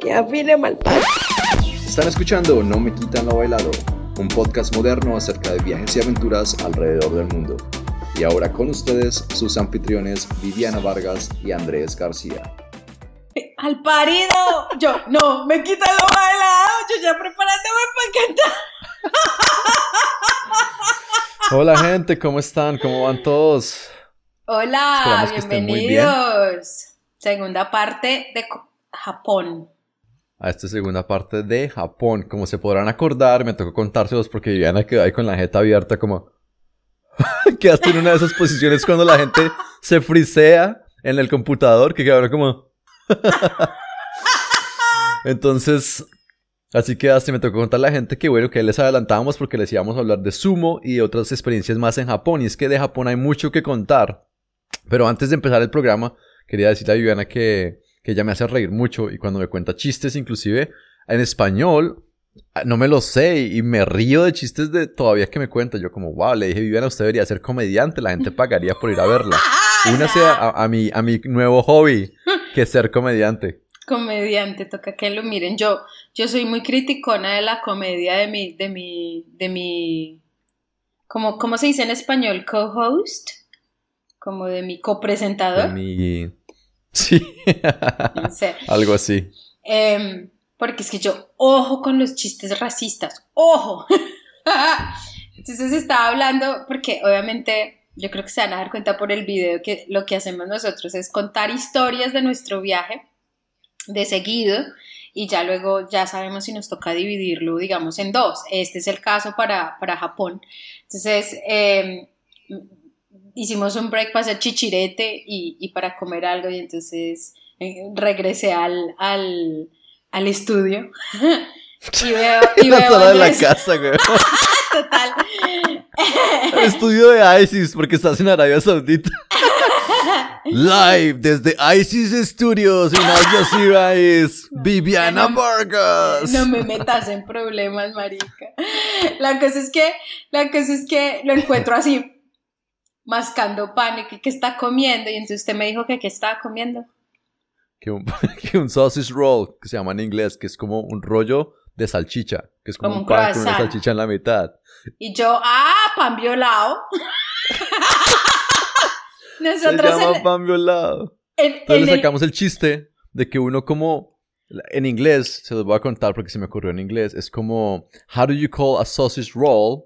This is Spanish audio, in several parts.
que afine mal Están escuchando No me quitan lo bailado, un podcast moderno acerca de viajes y aventuras alrededor del mundo. Y ahora con ustedes sus anfitriones Viviana Vargas y Andrés García. Al parido, yo no me quitan lo ya preparándome para cantar. Hola gente, ¿cómo están? ¿Cómo van todos? Hola, bienvenidos. Segunda parte de Japón a esta segunda parte de Japón. Como se podrán acordar, me tocó contárselos porque Viviana quedó ahí con la jeta abierta como... Quedaste en una de esas posiciones cuando la gente se frisea en el computador, que quedaron como... Entonces, así quedaste, me tocó contar a la gente que bueno, que les adelantábamos porque les íbamos a hablar de sumo y de otras experiencias más en Japón. Y es que de Japón hay mucho que contar. Pero antes de empezar el programa, quería decirle a Viviana que que ella me hace reír mucho y cuando me cuenta chistes inclusive en español ah, no me lo sé y me río de chistes de todavía que me cuenta. Yo como, wow, le dije, Viviana, usted debería ser comediante, la gente pagaría por ir a verla. Únase a, a, mi, a mi nuevo hobby, que es ser comediante. Comediante, toca que lo miren. Yo, yo soy muy criticona de la comedia de mi, de mi, de mi, como, ¿cómo se dice en español? Co-host, como de mi copresentador. De mi Sí. Algo así. Em, porque es que yo, ojo con los chistes racistas, ojo. Entonces estaba hablando, porque obviamente yo creo que se van a dar cuenta por el video que lo que hacemos nosotros es contar historias de nuestro viaje de seguido y ya luego ya sabemos si nos toca dividirlo, digamos, en dos. Este es el caso para, para Japón. Entonces, eh, hicimos un break para hacer chichirete y, para comer algo y entonces eh, regresé al, al, al estudio y veo, y la sala de la casa, güey. Total. El estudio de ISIS, porque estás en Arabia Saudita. Live desde ISIS Studios en Al Jazeera es Viviana Vargas. No me metas en problemas, marica. La cosa es que, la cosa es que lo encuentro así mascando pan y que, está comiendo. Y entonces usted me dijo que qué estaba comiendo. Que un, que un sausage roll, que se llama en inglés, que es como un rollo de salchicha, que es como, un, pan con una salchicha en la mitad. Y yo, ah, pan violado. Nosotros se llama pan violado. Entonces le sacamos el chiste de que uno como en inglés, se los voy a contar porque se me ocurrió en inglés, es como how do you call a sausage roll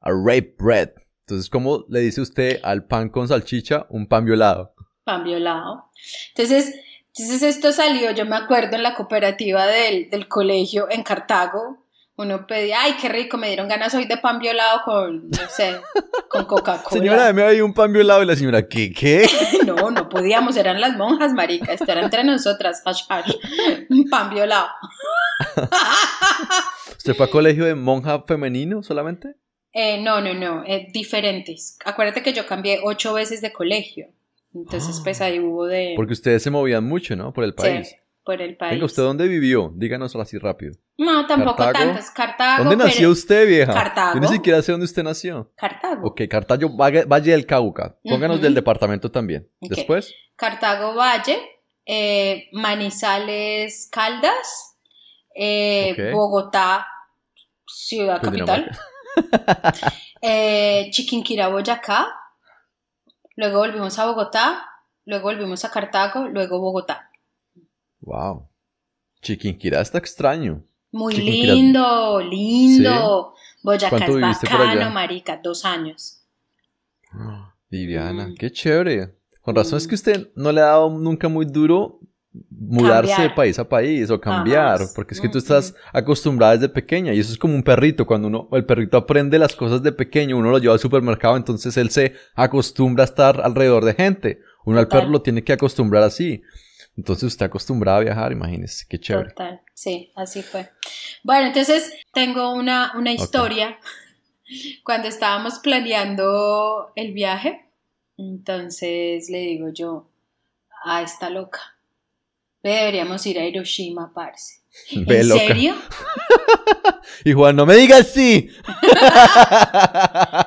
a rape bread? Entonces, ¿cómo le dice usted al pan con salchicha un pan violado? Pan violado. Entonces, entonces esto salió, yo me acuerdo en la cooperativa del, del colegio en Cartago, uno pedía, ay, qué rico, me dieron ganas hoy de pan violado con, no sé, con Coca-Cola. Señora, me había un pan violado y la señora, ¿qué? ¿Qué? no, no podíamos, eran las monjas, marica, esto era entre nosotras, hash, hash, pan violado. ¿Usted fue a colegio de monja femenino solamente? Eh, no, no, no, eh, diferentes. Acuérdate que yo cambié ocho veces de colegio. Entonces, pues ahí hubo de... Porque ustedes se movían mucho, ¿no? Por el país. Sí, por el país. Venga, ¿usted dónde vivió? Díganoslo así rápido. No, tampoco tantos. Cartago. ¿Dónde nació usted, vieja? Cartago. Yo ni siquiera sé dónde usted nació. Cartago. Ok, Cartago, Valle del Cauca. Pónganos del departamento también. Después. Cartago Valle, eh, Manizales Caldas, Bogotá, ciudad capital eh, Chiquinquirá, Boyacá, luego volvimos a Bogotá, luego volvimos a Cartago, luego Bogotá. Wow. Chiquinquirá está extraño. Muy lindo, lindo. Boyacá es bacano, marica, dos años. Viviana, mm. qué chévere. Con razón es que usted no le ha dado nunca muy duro mudarse de país a país o cambiar, porque es que tú estás acostumbrada desde pequeña y eso es como un perrito, cuando uno, el perrito aprende las cosas de pequeño, uno lo lleva al supermercado, entonces él se acostumbra a estar alrededor de gente, uno al perro lo tiene que acostumbrar así. Entonces usted acostumbrada a viajar, imagínese, qué chévere. Total, sí, así fue. Bueno, entonces tengo una, una historia. Cuando estábamos planeando el viaje, entonces le digo yo, a esta loca, deberíamos ir a Hiroshima, parce. ¿En serio? y Juan, no me digas sí.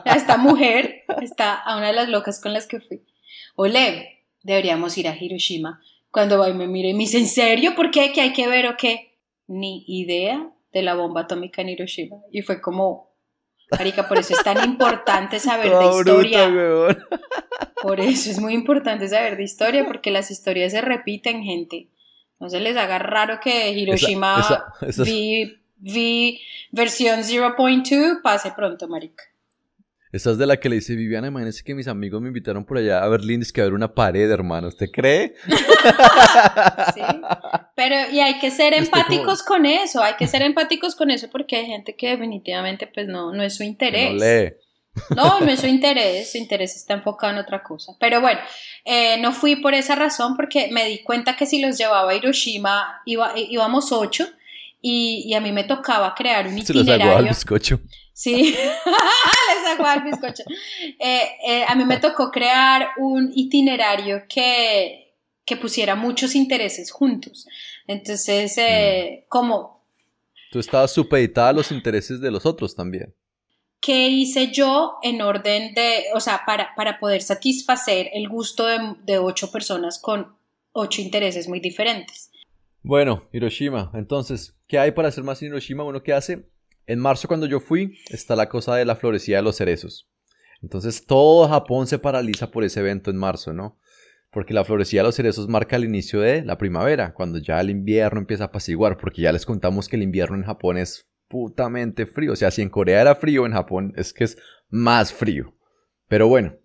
Esta mujer está a una de las locas con las que fui. Ole, deberíamos ir a Hiroshima. Cuando va y me mire y me dice, ¿en serio? ¿Por qué? ¿Qué hay que ver o qué? Ni idea de la bomba atómica en Hiroshima. Y fue como, Marica, por eso es tan importante saber de historia. por eso es muy importante saber de historia, porque las historias se repiten, gente. No se les haga raro que Hiroshima vi, versión 0.2 pase pronto, marica. Esa es de la que le dice Viviana, imagínese que mis amigos me invitaron por allá a Berlín, es que a ver una pared, hermano, ¿usted cree? sí, pero y hay que ser empáticos con eso, hay que ser empáticos con eso porque hay gente que definitivamente pues no, no es su interés. No lee. No, no es su interés, su interés está enfocado en otra cosa. Pero bueno, eh, no fui por esa razón porque me di cuenta que si los llevaba a Hiroshima iba, íbamos ocho y, a mí me tocaba crear un itinerario. Se al bizcocho. Sí, les hago al bizcocho. Eh, eh, a mí me tocó crear un itinerario que, que pusiera muchos intereses juntos. Entonces, mm. como... Tú estabas supeditada a los intereses de los otros también. ¿Qué hice yo en orden de, o sea, para, para poder satisfacer el gusto de, ocho personas con ocho intereses muy diferentes? Bueno, Hiroshima, entonces, ¿qué hay para hacer más en Hiroshima? Bueno, ¿qué hace? En marzo cuando yo fui, está la cosa de la florecida de los cerezos. Entonces todo Japón se paraliza por ese evento en marzo, ¿no? Porque la florecida de los cerezos marca el inicio de la primavera, cuando ya el invierno empieza a apaciguar, porque ya les contamos que el invierno en Japón es putamente frío. O sea, si en Corea era frío, en Japón es que es más frío. Pero bueno,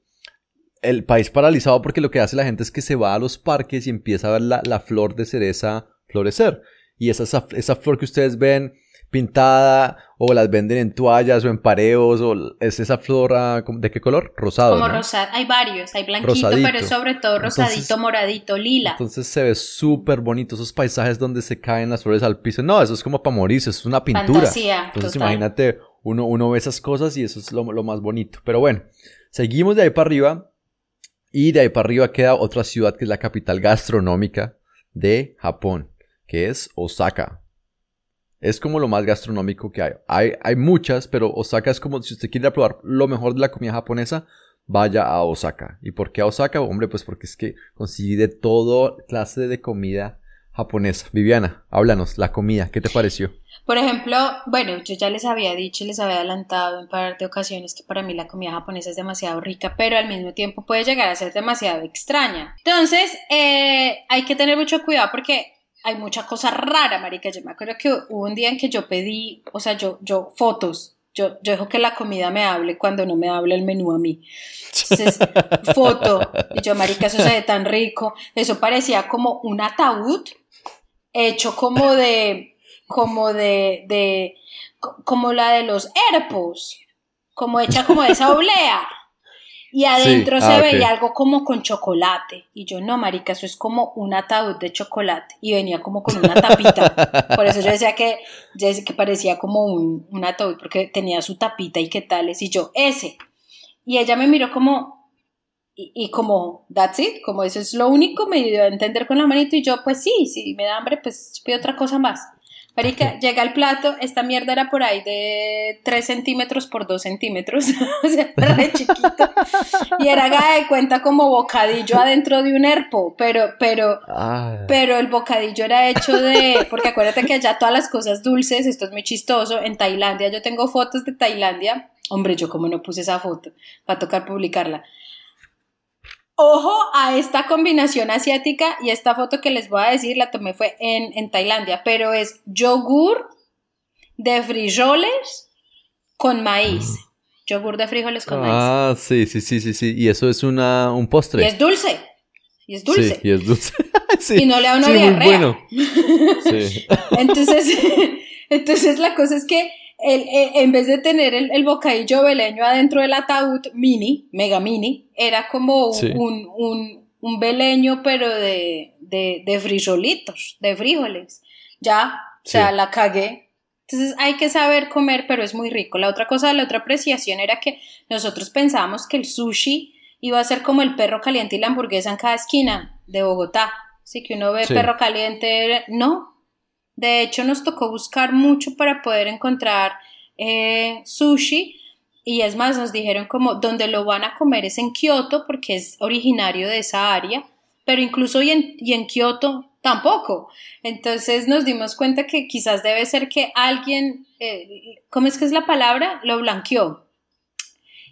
el país paralizado porque lo que hace la gente es que se va a los parques y empieza a ver la, flor de cereza florecer. Y esa, esa flor que ustedes ven pintada o las venden en toallas o en pareos o es esa flor de qué color rosado como rosado hay varios hay blanquito pero sobre todo rosadito moradito lila. entonces se ve súper bonito esos paisajes donde se caen las flores al piso. No eso es como para morirse es una pintura. Fantasía, entonces imagínate uno, uno ve esas cosas y eso es lo, lo más bonito. Pero bueno seguimos de ahí para arriba y de ahí para arriba queda otra ciudad que es la capital gastronómica de Japón que es Osaka es como lo más gastronómico que hay. hay. Hay muchas, pero Osaka es como si usted quiere probar lo mejor de la comida japonesa, vaya a Osaka. ¿Y por qué a Osaka? Hombre, pues porque es que consigue de todo clase de comida japonesa. Viviana, háblanos, la comida, ¿qué te pareció? Por ejemplo, bueno, yo ya les había dicho, les había adelantado en par de ocasiones que para mí la comida japonesa es demasiado rica, pero al mismo tiempo puede llegar a ser demasiado extraña. Entonces, eh, hay que tener mucho cuidado porque hay mucha cosa rara, marica. Yo me acuerdo que hubo un día en que yo pedí, o sea, yo, yo, fotos. Yo, yo dejo que la comida me hable cuando no me hable el menú a mí. Entonces, foto. Y yo, marica, eso se ve tan rico. Eso parecía como un ataúd hecho como de, como de, de, como la de los herpos. Como hecha como de esa oblea y adentro se ah, veía algo como con chocolate. Y yo, no, marica, eso es como un ataúd de chocolate. Y venía como con una tapita. Por eso yo decía que, que parecía como un, un ataúd, porque tenía su tapita y qué tales. Y yo, ese. Y ella me miró como, y, y, como, that's it, como eso es lo único, me dio a entender con la manito. Y yo, pues sí, si me da hambre, pues pido otra cosa más. Marica, llega el plato, esta mierda era por ahí de 3 centímetros por 2 centímetros, o sea, re chiquito. Y era haga de cuenta como bocadillo adentro de un herpo, pero, pero, pero el bocadillo era hecho de, porque acuérdate que allá todas las cosas dulces, esto es muy chistoso, en Tailandia, yo tengo fotos de Tailandia, hombre, yo como no puse esa foto, va a tocar publicarla. Ojo a esta combinación asiática y esta foto que les voy a decir la tomé fue en, Tailandia, pero es yogur de frijoles con maíz. Yogur de frijoles con maíz. Ah, sí, sí, sí, sí, sí. Y eso es una, un postre. Y es dulce. Y es dulce. Sí, y es dulce. Y no le da una sí, diarrea. Muy bueno. sí. Entonces, entonces la cosa es que el, eh, en vez de tener el, bocadillo beleño adentro del ataúd mini, mega mini, era como un, un, un, beleño, pero de, de, de, frijolitos, de frijoles. Ya, o sea, la cagué. Entonces hay que saber comer, pero es muy rico. La otra cosa, la otra apreciación era que nosotros pensábamos que el sushi iba a ser como el perro caliente y la hamburguesa en cada esquina de Bogotá. Así que uno ve perro caliente, no, De hecho, nos tocó buscar mucho para poder encontrar eh, sushi. Y es más, nos dijeron como donde lo van a comer es en Kioto porque es originario de esa área, pero incluso y en, y en Kioto tampoco. Entonces nos dimos cuenta que quizás debe ser que alguien, eh, ¿cómo es que es la palabra? Lo blanqueó.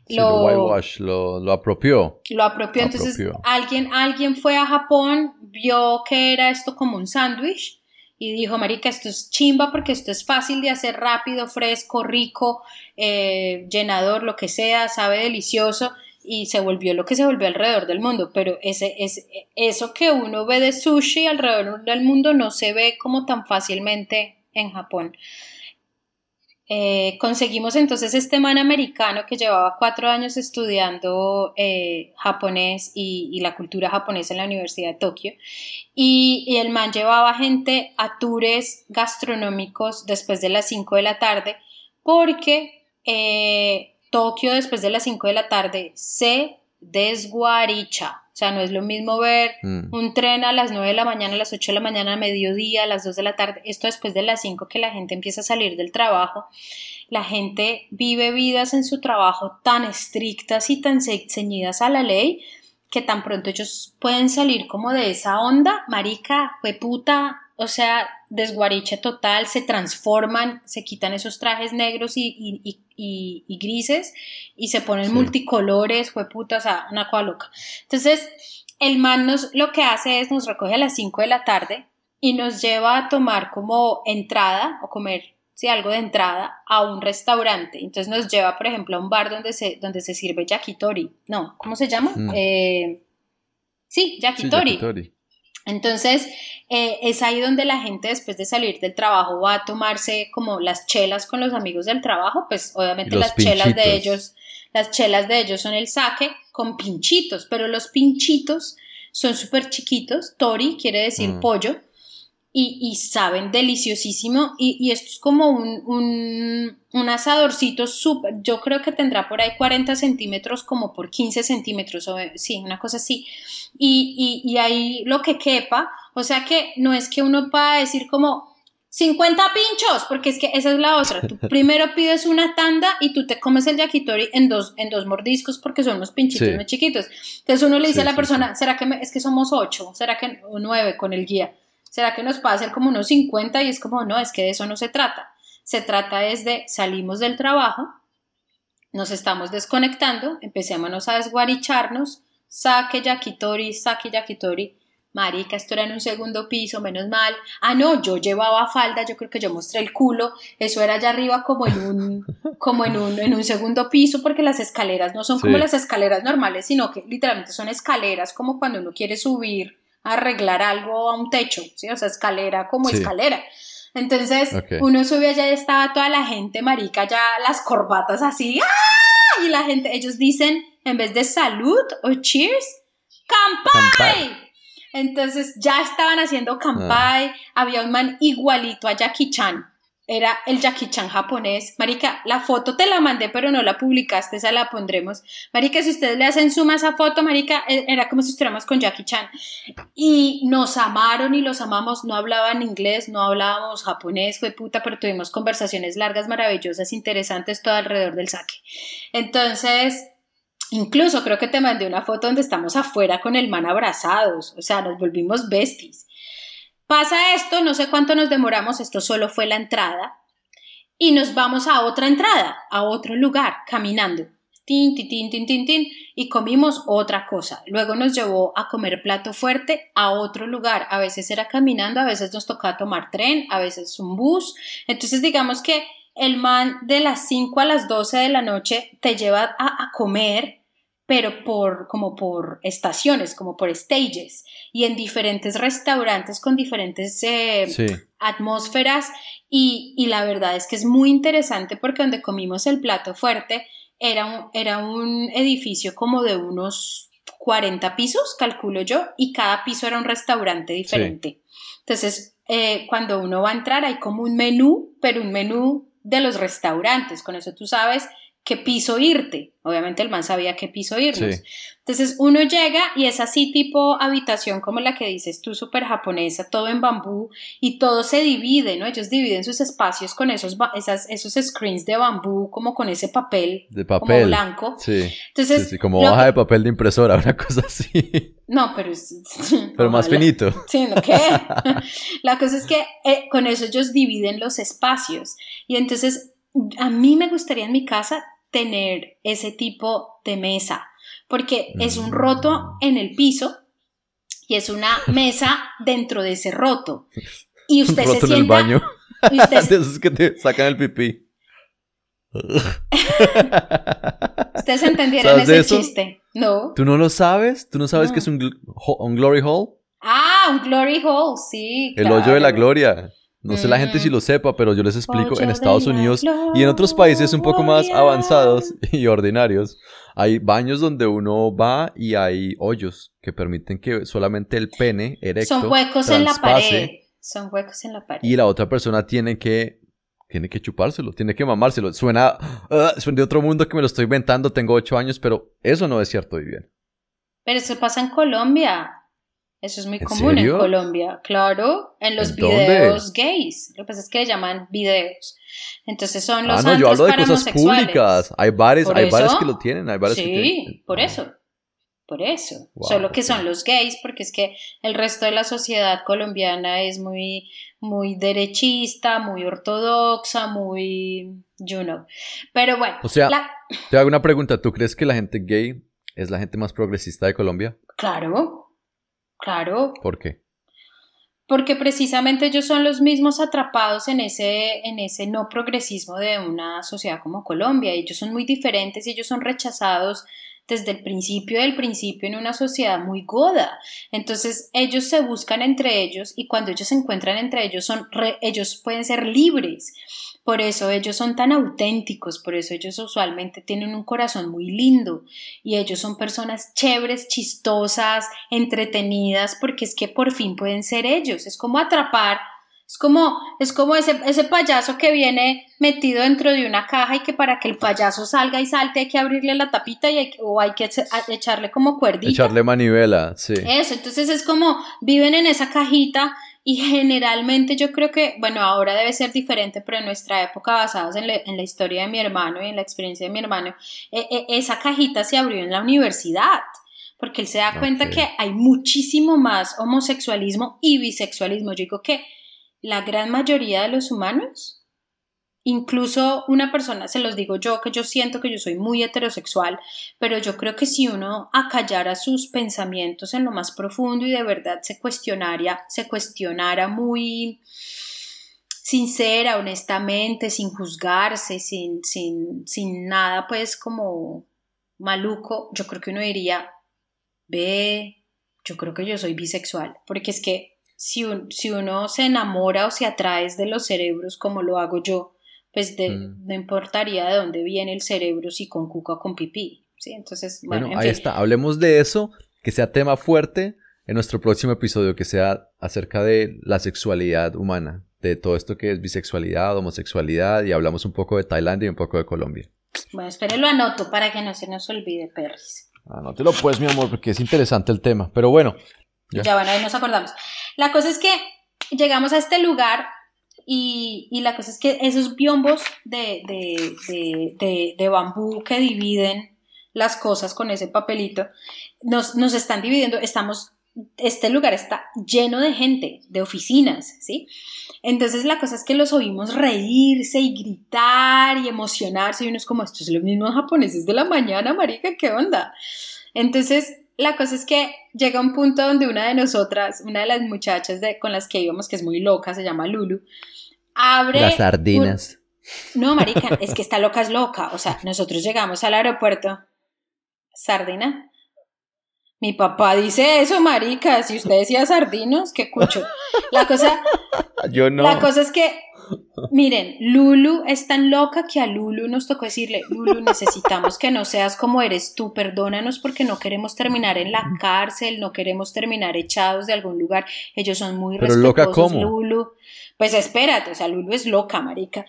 lo, whitewash, lo, apropió. Lo apropió. Entonces alguien, alguien fue a Japón, vio que era esto como un sándwich y dijo, Marica, esto es chimba porque esto es fácil de hacer rápido, fresco, rico, eh, llenador, lo que sea, sabe delicioso y se volvió lo que se volvió alrededor del mundo, pero ese, es eso que uno ve de sushi alrededor del mundo no se ve como tan fácilmente en Japón. Eh, conseguimos entonces este man americano que llevaba cuatro años estudiando eh, japonés y, la cultura japonesa en la Universidad de Tokio. Y, el man llevaba gente a tours gastronómicos después de las cinco de la tarde porque eh, Tokio después de las cinco de la tarde se desguaricha o sea, no es lo mismo ver mm. un tren a las 9 de la mañana, a las 8 de la mañana, a mediodía, a las 2 de la tarde, esto después de las 5 que la gente empieza a salir del trabajo. La gente vive vidas en su trabajo tan estrictas y tan ceñidas a la ley que tan pronto ellos pueden salir como de esa onda, marica, fue puta, o sea, desguariche total, se transforman, se quitan esos trajes negros y, grises y se ponen multicolores, fue puta, o sea, una cosa loca. Entonces, el man nos, lo que hace es nos recoge a las 5 de la tarde y nos lleva a tomar como entrada o comer sí, algo de entrada a un restaurante. Entonces nos lleva, por ejemplo, a un bar donde se, donde se sirve yakitori. No, ¿cómo se llama? Mm. Eh, sí, yakitori. Entonces, eh, es ahí donde la gente después de salir del trabajo va a tomarse como las chelas con los amigos del trabajo, pues obviamente las chelas de ellos, las chelas de ellos son el saque con pinchitos, pero los pinchitos son súper chiquitos, tori quiere decir mm. pollo, y, saben deliciosísimo. Y, esto es como un, un, asadorcito súper, yo creo que tendrá por ahí 40 centímetros como por 15 centímetros, o, sí, una cosa así. Y, y, ahí lo que quepa, o sea que no es que uno pueda decir como 50 pinchos, porque es que esa es la otra. Tú primero pides una tanda y tú te comes el yakitori en dos, en dos mordiscos porque son unos pinchitos muy chiquitos. Entonces uno le dice a la persona, ¿será que es que somos ocho? ¿Será que nueve con el guía? ¿Será que nos puede hacer como unos 50? Y es como, no, es que de eso no se trata. Se trata es de salimos del trabajo, nos estamos desconectando, empecémonos a desguaricharnos, saque yakitori, saque yakitori. Marica, esto era en un segundo piso, menos mal. Ah, no, yo llevaba falda, yo creo que yo mostré el culo. Eso era allá arriba como en un, como en un, en un segundo piso, porque las escaleras no son como las escaleras normales, sino que literalmente son escaleras como cuando uno quiere subir arreglar algo a un techo, ¿sí? O sea, escalera como escalera. Entonces, uno sube allá y estaba toda la gente, marica, ya las corbatas así, ¡ah! Y la gente, ellos dicen, en vez de salud o cheers, ¡Campai! Entonces ya estaban haciendo campai, ah. había un man igualito a Jackie Chan era el Jackie Chan japonés. Marica, la foto te la mandé, pero no la publicaste, esa la pondremos. Marica, si ustedes le hacen suma a esa foto, Marica, e, era como si estuviéramos con Jackie Chan. Y nos amaron y los amamos, no hablaban inglés, no hablábamos japonés, fue puta, pero tuvimos conversaciones largas, maravillosas, interesantes, todo alrededor del saque. Entonces, incluso creo que te mandé una foto donde estamos afuera con el man abrazados, o sea, nos volvimos besties. Pasa esto, no sé cuánto nos demoramos, esto solo fue la entrada, y nos vamos a otra entrada, a otro lugar, caminando. Tin, tin, tin, tin, tin, y comimos otra cosa. Luego nos llevó a comer plato fuerte a otro lugar. A veces era caminando, a veces nos tocaba tomar tren, a veces un bus. Entonces, digamos que el man de las 5 a las 12 de la noche te lleva a comer pero por, como por estaciones, como por stages, y en diferentes restaurantes con diferentes eh, atmósferas, y, y, la verdad es que es muy interesante porque donde comimos el plato fuerte era un, era un edificio como de unos 40 pisos, calculo yo, y cada piso era un restaurante diferente. Entonces, eh, cuando uno va a entrar hay como un menú, pero un menú de los restaurantes, con eso tú sabes qué piso irte. Obviamente el man sabía qué piso irnos. Entonces uno llega y es así tipo habitación como la que dices tú, súper japonesa, todo en bambú y todo se divide, ¿no? Ellos dividen sus espacios con esos, esas, esos screens de bambú, como con ese papel, de papel blanco. Sí. Entonces, sí, como hoja de papel de impresora, una cosa así. No, pero es... Pero más finito. Sí, ¿no qué? la cosa es que eh, con eso ellos dividen los espacios y entonces a mí me gustaría en mi casa tener ese tipo de mesa, porque es un roto en el piso y es una mesa dentro de ese roto. Y usted roto se en el baño. Y usted... de esos que te sacan el pipí. Ustedes entendieron ese chiste, ¿no? ¿Tú no lo sabes? ¿Tú no sabes qué es un, un, glory hole? Ah, un glory hole, sí. El hoyo de la gloria. No sé la gente si lo sepa, pero yo les explico, en Estados Unidos y en otros países un poco más avanzados y ordinarios, hay baños donde uno va y hay hoyos que permiten que solamente el pene erecto Son huecos en la pared. Son huecos en la pared. Y la otra persona tiene que tiene que chupárselo, tiene que mamárselo. Suena, uh, suena de otro mundo que me lo estoy inventando, tengo ocho años, pero eso no es cierto, bien. Pero eso pasa en Colombia. Eso es muy común en Colombia, claro, en los videos gays. Lo que pasa es que le llaman videos. Entonces son los ah, no, yo hablo de cosas públicas. Hay bares, hay bares que lo tienen, hay bares sí, que tienen. por eso. Por eso. Solo que son los gays, porque es que el resto de la sociedad colombiana es muy, muy derechista, muy ortodoxa, muy, you know. Pero bueno. O sea, te hago una pregunta. ¿Tú crees que la gente gay es la gente más progresista de Colombia? Claro. Claro. ¿Por qué? Porque precisamente ellos son los mismos atrapados en ese, en ese no progresismo de una sociedad como Colombia. Ellos son muy diferentes y ellos son rechazados desde el principio del principio en una sociedad muy goda. Entonces ellos se buscan entre ellos y cuando ellos se encuentran entre ellos son ellos pueden ser libres. Por eso ellos son tan auténticos, por eso ellos usualmente tienen un corazón muy lindo y ellos son personas chéveres, chistosas, entretenidas, porque es que por fin pueden ser ellos. Es como atrapar, es como, es como ese, ese payaso que viene metido dentro de una caja y que para que el payaso salga y salte hay que abrirle la tapita y o hay que echarle como cuerdita. Echarle manivela, sí. Eso, entonces es como viven en esa cajita y generalmente yo creo que, bueno, ahora debe ser diferente, pero en nuestra época, basados en, la historia de mi hermano y en la experiencia de mi hermano, e, e, esa cajita se abrió en la universidad, porque él se da cuenta que hay muchísimo más homosexualismo y bisexualismo. Yo digo que la gran mayoría de los humanos Incluso una persona, se los digo yo, que yo siento que yo soy muy heterosexual, pero yo creo que si uno acallara sus pensamientos en lo más profundo y de verdad se cuestionara, se cuestionara muy sincera, honestamente, sin juzgarse, sin, sin, sin nada pues como maluco, yo creo que uno diría, ve, yo creo que yo soy bisexual, porque es que si, si uno se enamora o se atrae de los cerebros como lo hago yo, pues de, mm. no importaría de dónde viene el cerebro, si con cuca o con pipí. ¿sí? Entonces, bueno, ahí está. Hablemos de eso, que sea tema fuerte en nuestro próximo episodio, que sea acerca de la sexualidad humana, de todo esto que es bisexualidad, homosexualidad, y hablamos un poco de Tailandia y un poco de Colombia. Bueno, espere, lo anoto para que no se nos olvide, perris. Anótelo pues, mi amor, porque es interesante el tema. Pero bueno. Ya. ya, bueno, ahí nos acordamos. La cosa es que llegamos a este lugar y, y, la cosa es que esos biombos de, de, de, de, bambú que dividen las cosas con ese papelito, nos, nos están dividiendo, estamos, este lugar está lleno de gente, de oficinas, ¿sí? Entonces la cosa es que los oímos reírse y gritar y emocionarse y uno es como, estos son los mismos japoneses de la mañana, marica, ¿qué onda? Entonces la cosa es que llega un punto donde una de nosotras, una de las muchachas de, con las que íbamos, que es muy loca, se llama Lulu, abre... Las sardinas. No, marica, es que esta loca es loca. O sea, nosotros llegamos al aeropuerto. ¿Sardina? Mi papá dice eso, marica. Si usted decía sardinos, qué cucho. La cosa... Yo no. La cosa es que Miren, Lulu es tan loca que a Lulu nos tocó decirle, Lulu, necesitamos que no seas como eres tú, perdónanos porque no queremos terminar en la cárcel, no queremos terminar echados de algún lugar. Ellos son muy Pero loca cómo? Lulu. Pues espérate, o sea, Lulu es loca, marica.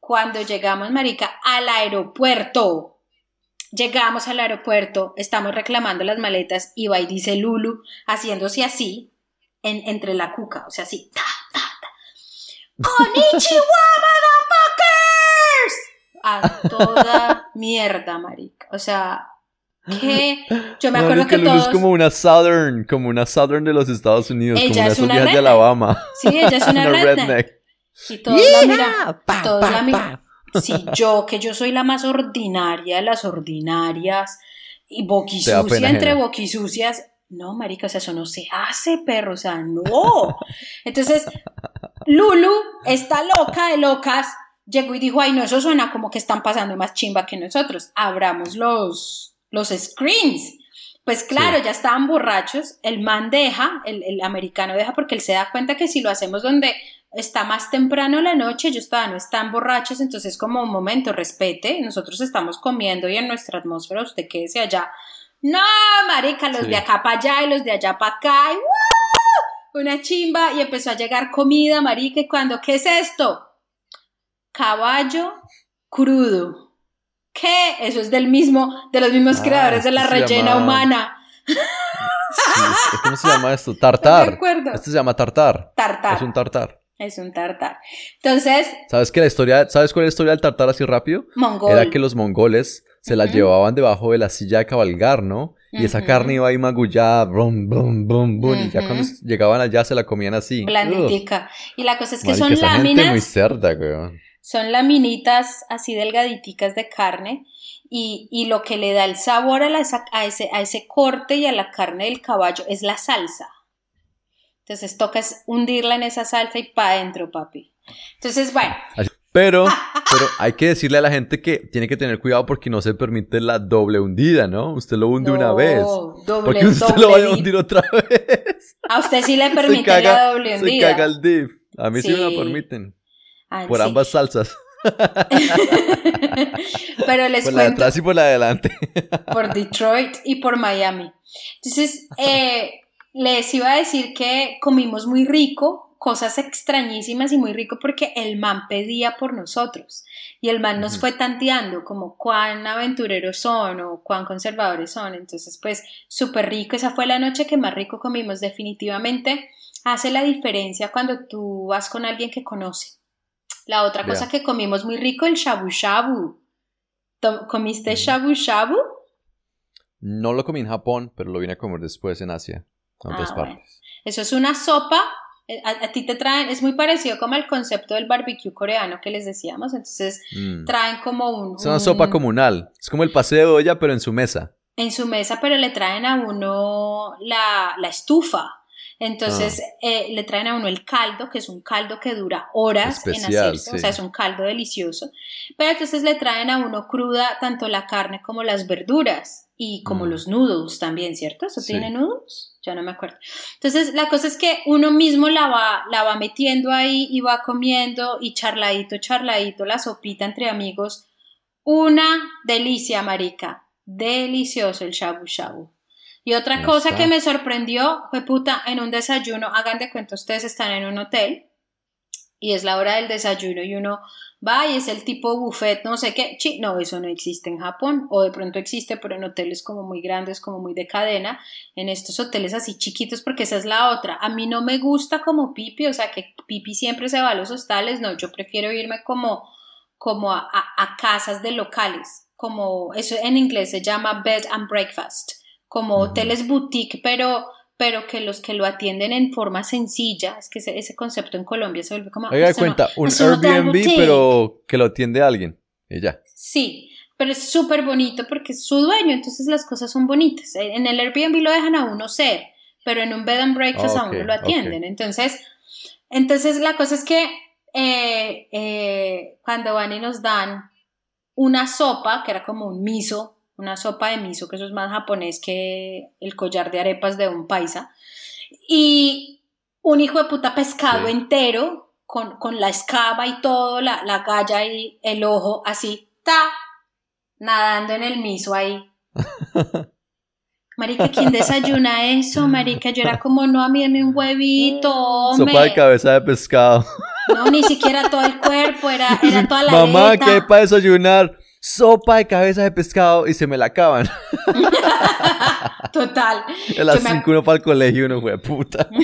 Cuando llegamos, marica, al aeropuerto, Llegamos al aeropuerto, estamos reclamando las maletas y va y dice Lulu, haciéndose así, en, entre la cuca, o sea, así, ta, ta. ¡Konnichiwa, motherfuckers! A toda mierda, marica. O sea, que yo me acuerdo Marica, que todos... es como una Southern, como una Southern de los Estados Unidos, Ella como una es una de redneck. Alabama. Sí, ella es una redneck. Y todos la miran. todos la miran. Sí, yo, que yo soy la más ordinaria de las ordinarias y boquisucia entre boquisucias. No, marica, o sea, eso no se hace, perro, o sea, no. Entonces, Lulu, está loca de locas, llegó y dijo, ay, no, eso suena como que están pasando más chimba que nosotros. Abramos los, los screens. Pues claro, Sí. ya estaban borrachos, el man deja, el, el americano deja porque él se da cuenta que si lo hacemos donde está más temprano la noche, ellos todavía no están borrachos, entonces como un momento, respete, nosotros estamos comiendo y en nuestra atmósfera usted quédese allá. No, marica, los Sí. de acá para allá y los de allá para acá, y ¡wow! una chimba y empezó a llegar comida, marica, y cuando, ¿qué es esto? Caballo crudo. ¿Qué? Eso es del mismo, de los mismos Ah, creadores de la rellena llama- humana. Sí, ¿Cómo se llama esto? ¿Estás de Tartar. acuerdo? Esto se llama tartar. Tartar. Es un tartar. Es un tartar. Entonces, ¿Sabes que la historia, ¿sabes cuál es la historia del tartar así rápido? mongol. Era que los mongoles se la Ujú. llevaban debajo de la silla de cabalgar, ¿no? Y esa Ujú. carne iba ahí magullada, brum, brum, brum, brum, y ya cuando llegaban allá se la comían así. Blanditica. Y la cosa es que son marica, esa gente muy láminas, cerda, weón. son laminitas así delgaditicas de carne. Y, y lo que le da el sabor a, la- a ese, a ese corte y a la carne del caballo es la salsa. Entonces toca hundirla en esa salsa y pa' adentro, papi. Entonces, bueno, Pero, pero hay que decirle a la gente que tiene que tener cuidado porque no se permite la doble hundida, ¿no? Usted lo hunde una no, vez. Doble, Porque usted doble lo vaya a hundir otra vez. A usted sí le Se permite caga- la doble Se hundida. caga el dip. A mí sí, me lo permiten. Ah, Por sí. ambas salsas. Pero les Por la de cuento atrás y por la de adelante. por Detroit y por Miami. Entonces, eh, les iba a decir que comimos muy rico, cosas extrañísimas y muy rico porque el man pedía por nosotros y el man nos fue tanteando como cuán aventureros son o cuán conservadores son. Entonces, pues, súper rico. Esa fue la noche que más rico comimos. Definitivamente hace la diferencia cuando tú vas con alguien que conoce. La otra cosa que comimos muy rico, el shabu shabu. ¿Comiste Ujú. shabu shabu? No lo comí en Japón, pero lo vine a comer después en Asia. En otras Ah, bueno. partes. Eso es una sopa. Eh, A, a ti te traen, es muy parecido como el concepto del barbecue coreano que les decíamos. Entonces Mm. traen como un. Es una un- sopa comunal. Es como el paseo de olla, pero en su mesa. En su mesa, pero le traen a uno la, la estufa. Entonces Ah. eh, le traen a uno el caldo, que es un caldo que dura horas en Especial, hacerse, o sea, es un caldo delicioso. Pero entonces le traen a uno cruda tanto la carne como las verduras y como Mm. los noodles también, ¿cierto? ¿Eso Sí. tiene noodles? Ya no me acuerdo. Entonces la cosa es que uno mismo la va, la va metiendo ahí y va comiendo y charladito, charladito, la sopita entre amigos. Una delicia, marica. Delicioso el shabu shabu. Y otra cosa está. que me sorprendió fue puta, en un desayuno, hagan de cuenta, ustedes están en un hotel y es la hora del desayuno y uno va y es el tipo buffet, no sé qué, chi, no, eso no existe en Japón, o de pronto existe, pero en hoteles como muy grandes, como muy de cadena, en estos hoteles así chiquitos, porque esa es la otra. A mí no me gusta como pipi, o sea, que pipi siempre se va a los hostales, no, yo prefiero irme como, como a, a- a casas de locales, como eso en inglés se llama bed and breakfast, como hoteles boutique, pero pero que los que lo atienden en forma sencilla, es que ese, ese concepto en Colombia se vuelve como... Haga de "Esto no- cuenta, un no Airbnb, boutique". pero que lo atiende alguien. Y ya. Sí, pero es súper bonito porque es su dueño, entonces las cosas son bonitas. En el Airbnb lo dejan a uno ser, pero en un bed and breakfast a uno lo atienden. Entonces, entonces la cosa es que eh, eh, cuando van y nos dan una sopa, que era como un miso, una sopa de miso, que eso es más japonés que el collar de arepas de un paisa, y un hijo de puta pescado Sí. entero, con, con la escama y todo, la, la galla y el ojo, así, ta, nadando en el miso ahí. Marica, ¿quién desayuna eso, marica? Yo era como, no, a mí dame un huevito, hombre. Sopa de cabeza de pescado. No, ni siquiera todo el cuerpo, era, era toda la Mamá, aleta. ¿qué hay para desayunar? Sopa de cabeza de pescado y se me la acaban. Total. A las 5 uno para el colegio uno fue puta.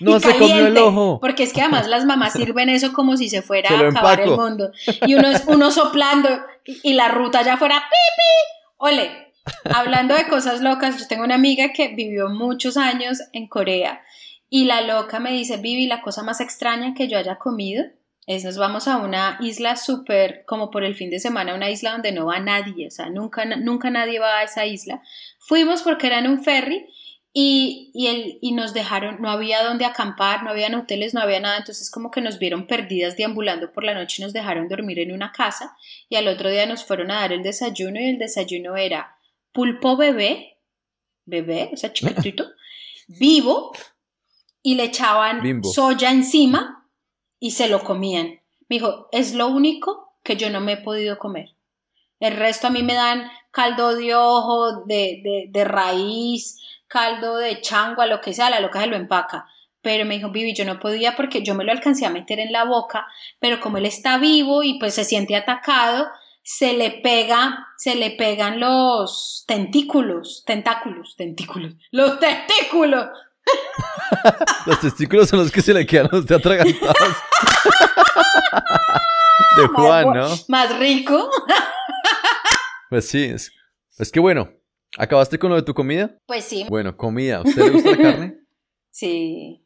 No se comió el ojo. Porque es que además las mamás sirven eso como si se fuera a acabar el mundo. Y uno, uno soplando y, la ruta ya fuera pipi. Ole, hablando de cosas locas, yo tengo una amiga que vivió muchos años en Corea y la loca me dice, Vivi, la cosa más extraña que yo haya comido es nos vamos a una isla súper, como por el fin de semana, una isla donde no va nadie, o sea, nunca, nunca nadie va a esa isla. Fuimos porque era en un ferry y, y, el, y nos dejaron, no había donde acampar, no había hoteles, no había nada, entonces como que nos vieron perdidas deambulando por la noche y nos dejaron dormir en una casa y al otro día nos fueron a dar el desayuno y el desayuno era pulpo bebé, bebé, o sea, chiquitito, vivo y le echaban soya encima y se lo comían. Me dijo, es lo único que yo no me he podido comer. El resto a mí me dan caldo de ojo, de, de, raíz, caldo de changua, lo que sea, la loca se lo empaca. Pero me dijo, Vivi, yo no podía porque yo me lo alcancé a meter en la boca, pero como él está vivo y pues se siente atacado, se le pega, se le pegan los tentículos, tentáculos, tentículos, los testículos. los testículos son los que se le quedan los de atragantados. de Juan, ¿no? Más rico. pues sí, es, es que bueno, ¿Acabaste con lo de tu comida? Pues sí. Bueno, comida. ¿Usted le gusta la carne? Sí.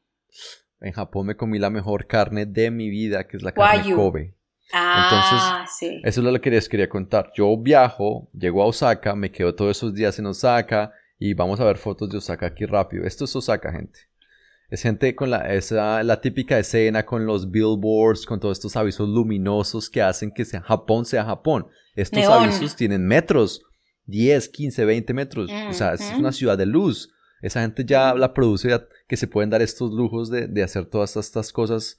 En Japón me comí la mejor carne de mi vida, que es la carne Kobe. Ah, sí. Eso es lo que les quería contar. Yo viajo, llego a Osaka, me quedo todos esos días en Osaka y vamos a ver fotos de Osaka aquí rápido. Esto es Osaka, gente. Es gente con la, esa, la típica escena con los billboards, con todos estos avisos luminosos que hacen que sea Japón sea Japón. Estos avisos tienen metros 10, 15, 20 metros. O sea, es una ciudad de luz. Esa gente ya la produce, que se pueden dar estos lujos de, hacer todas estas cosas,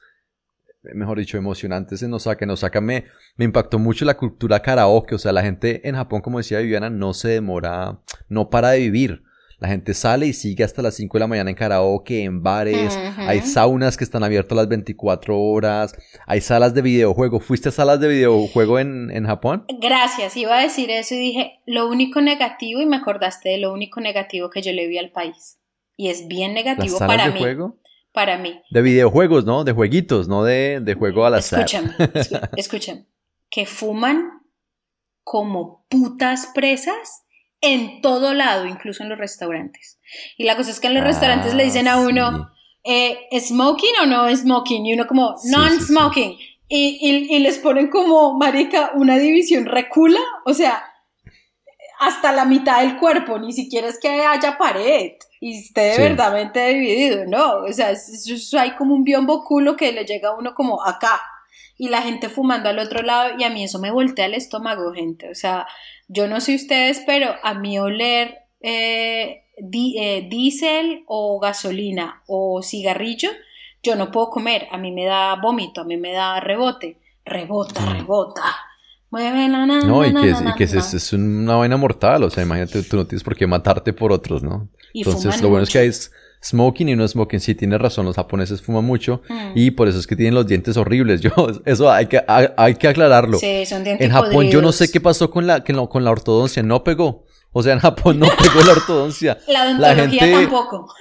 mejor dicho, emocionantes en Osaka. En Osaka me, me impactó mucho la cultura karaoke. O sea, la gente en Japón, como decía Viviana, no se demora, no para de vivir. La gente sale y sigue hasta las 5 de la mañana en karaoke, en bares. Hay saunas que están abiertas las 24 horas. Hay salas de videojuego. ¿Fuiste a salas de videojuego en, en Japón? Gracias, iba a decir eso y dije lo único negativo y me acordaste de lo único negativo que yo le vi al país. Y es bien negativo ¿Las salas para de mí. Juego? Para mí. De videojuegos, ¿no? De jueguitos, no de, de juego a la Escúchame, escúchame. Que fuman como putas presas en todo lado, incluso en los restaurantes. Y la cosa es que en los restaurantes le dicen a ah, uno, eh, ¿smoking o no smoking? Y uno como, non-smoking. y, y, les ponen como, marica, una división recula, o sea, hasta la mitad del cuerpo, ni siquiera es que haya pared y esté verdaderamente dividido, no, o sea, hay como un biombo culo que le llega a uno como acá y la gente fumando al otro lado y a mí eso me voltea el estómago, gente, o sea, yo no sé ustedes, pero a mí oler eh, eh, diésel o gasolina o cigarrillo, yo no puedo comer. A mí me da vómito, a mí me da rebote. Rebota, mm. rebota. Mueve la No, y que, es, una vaina mortal. O sea, imagínate, tú no tienes por qué matarte por otros, ¿no? Entonces, lo bueno es que hay smoking y no smoking. Sí, tienes razón, los japoneses fuman mucho mm. y por eso es que tienen los dientes horribles. Yo, eso hay que, hay, que aclararlo. Sí, son dientes En Japón yo no sé qué pasó con la, con la ortodoncia, no pegó. O sea, en Japón no pegó la ortodoncia. La gente, tampoco.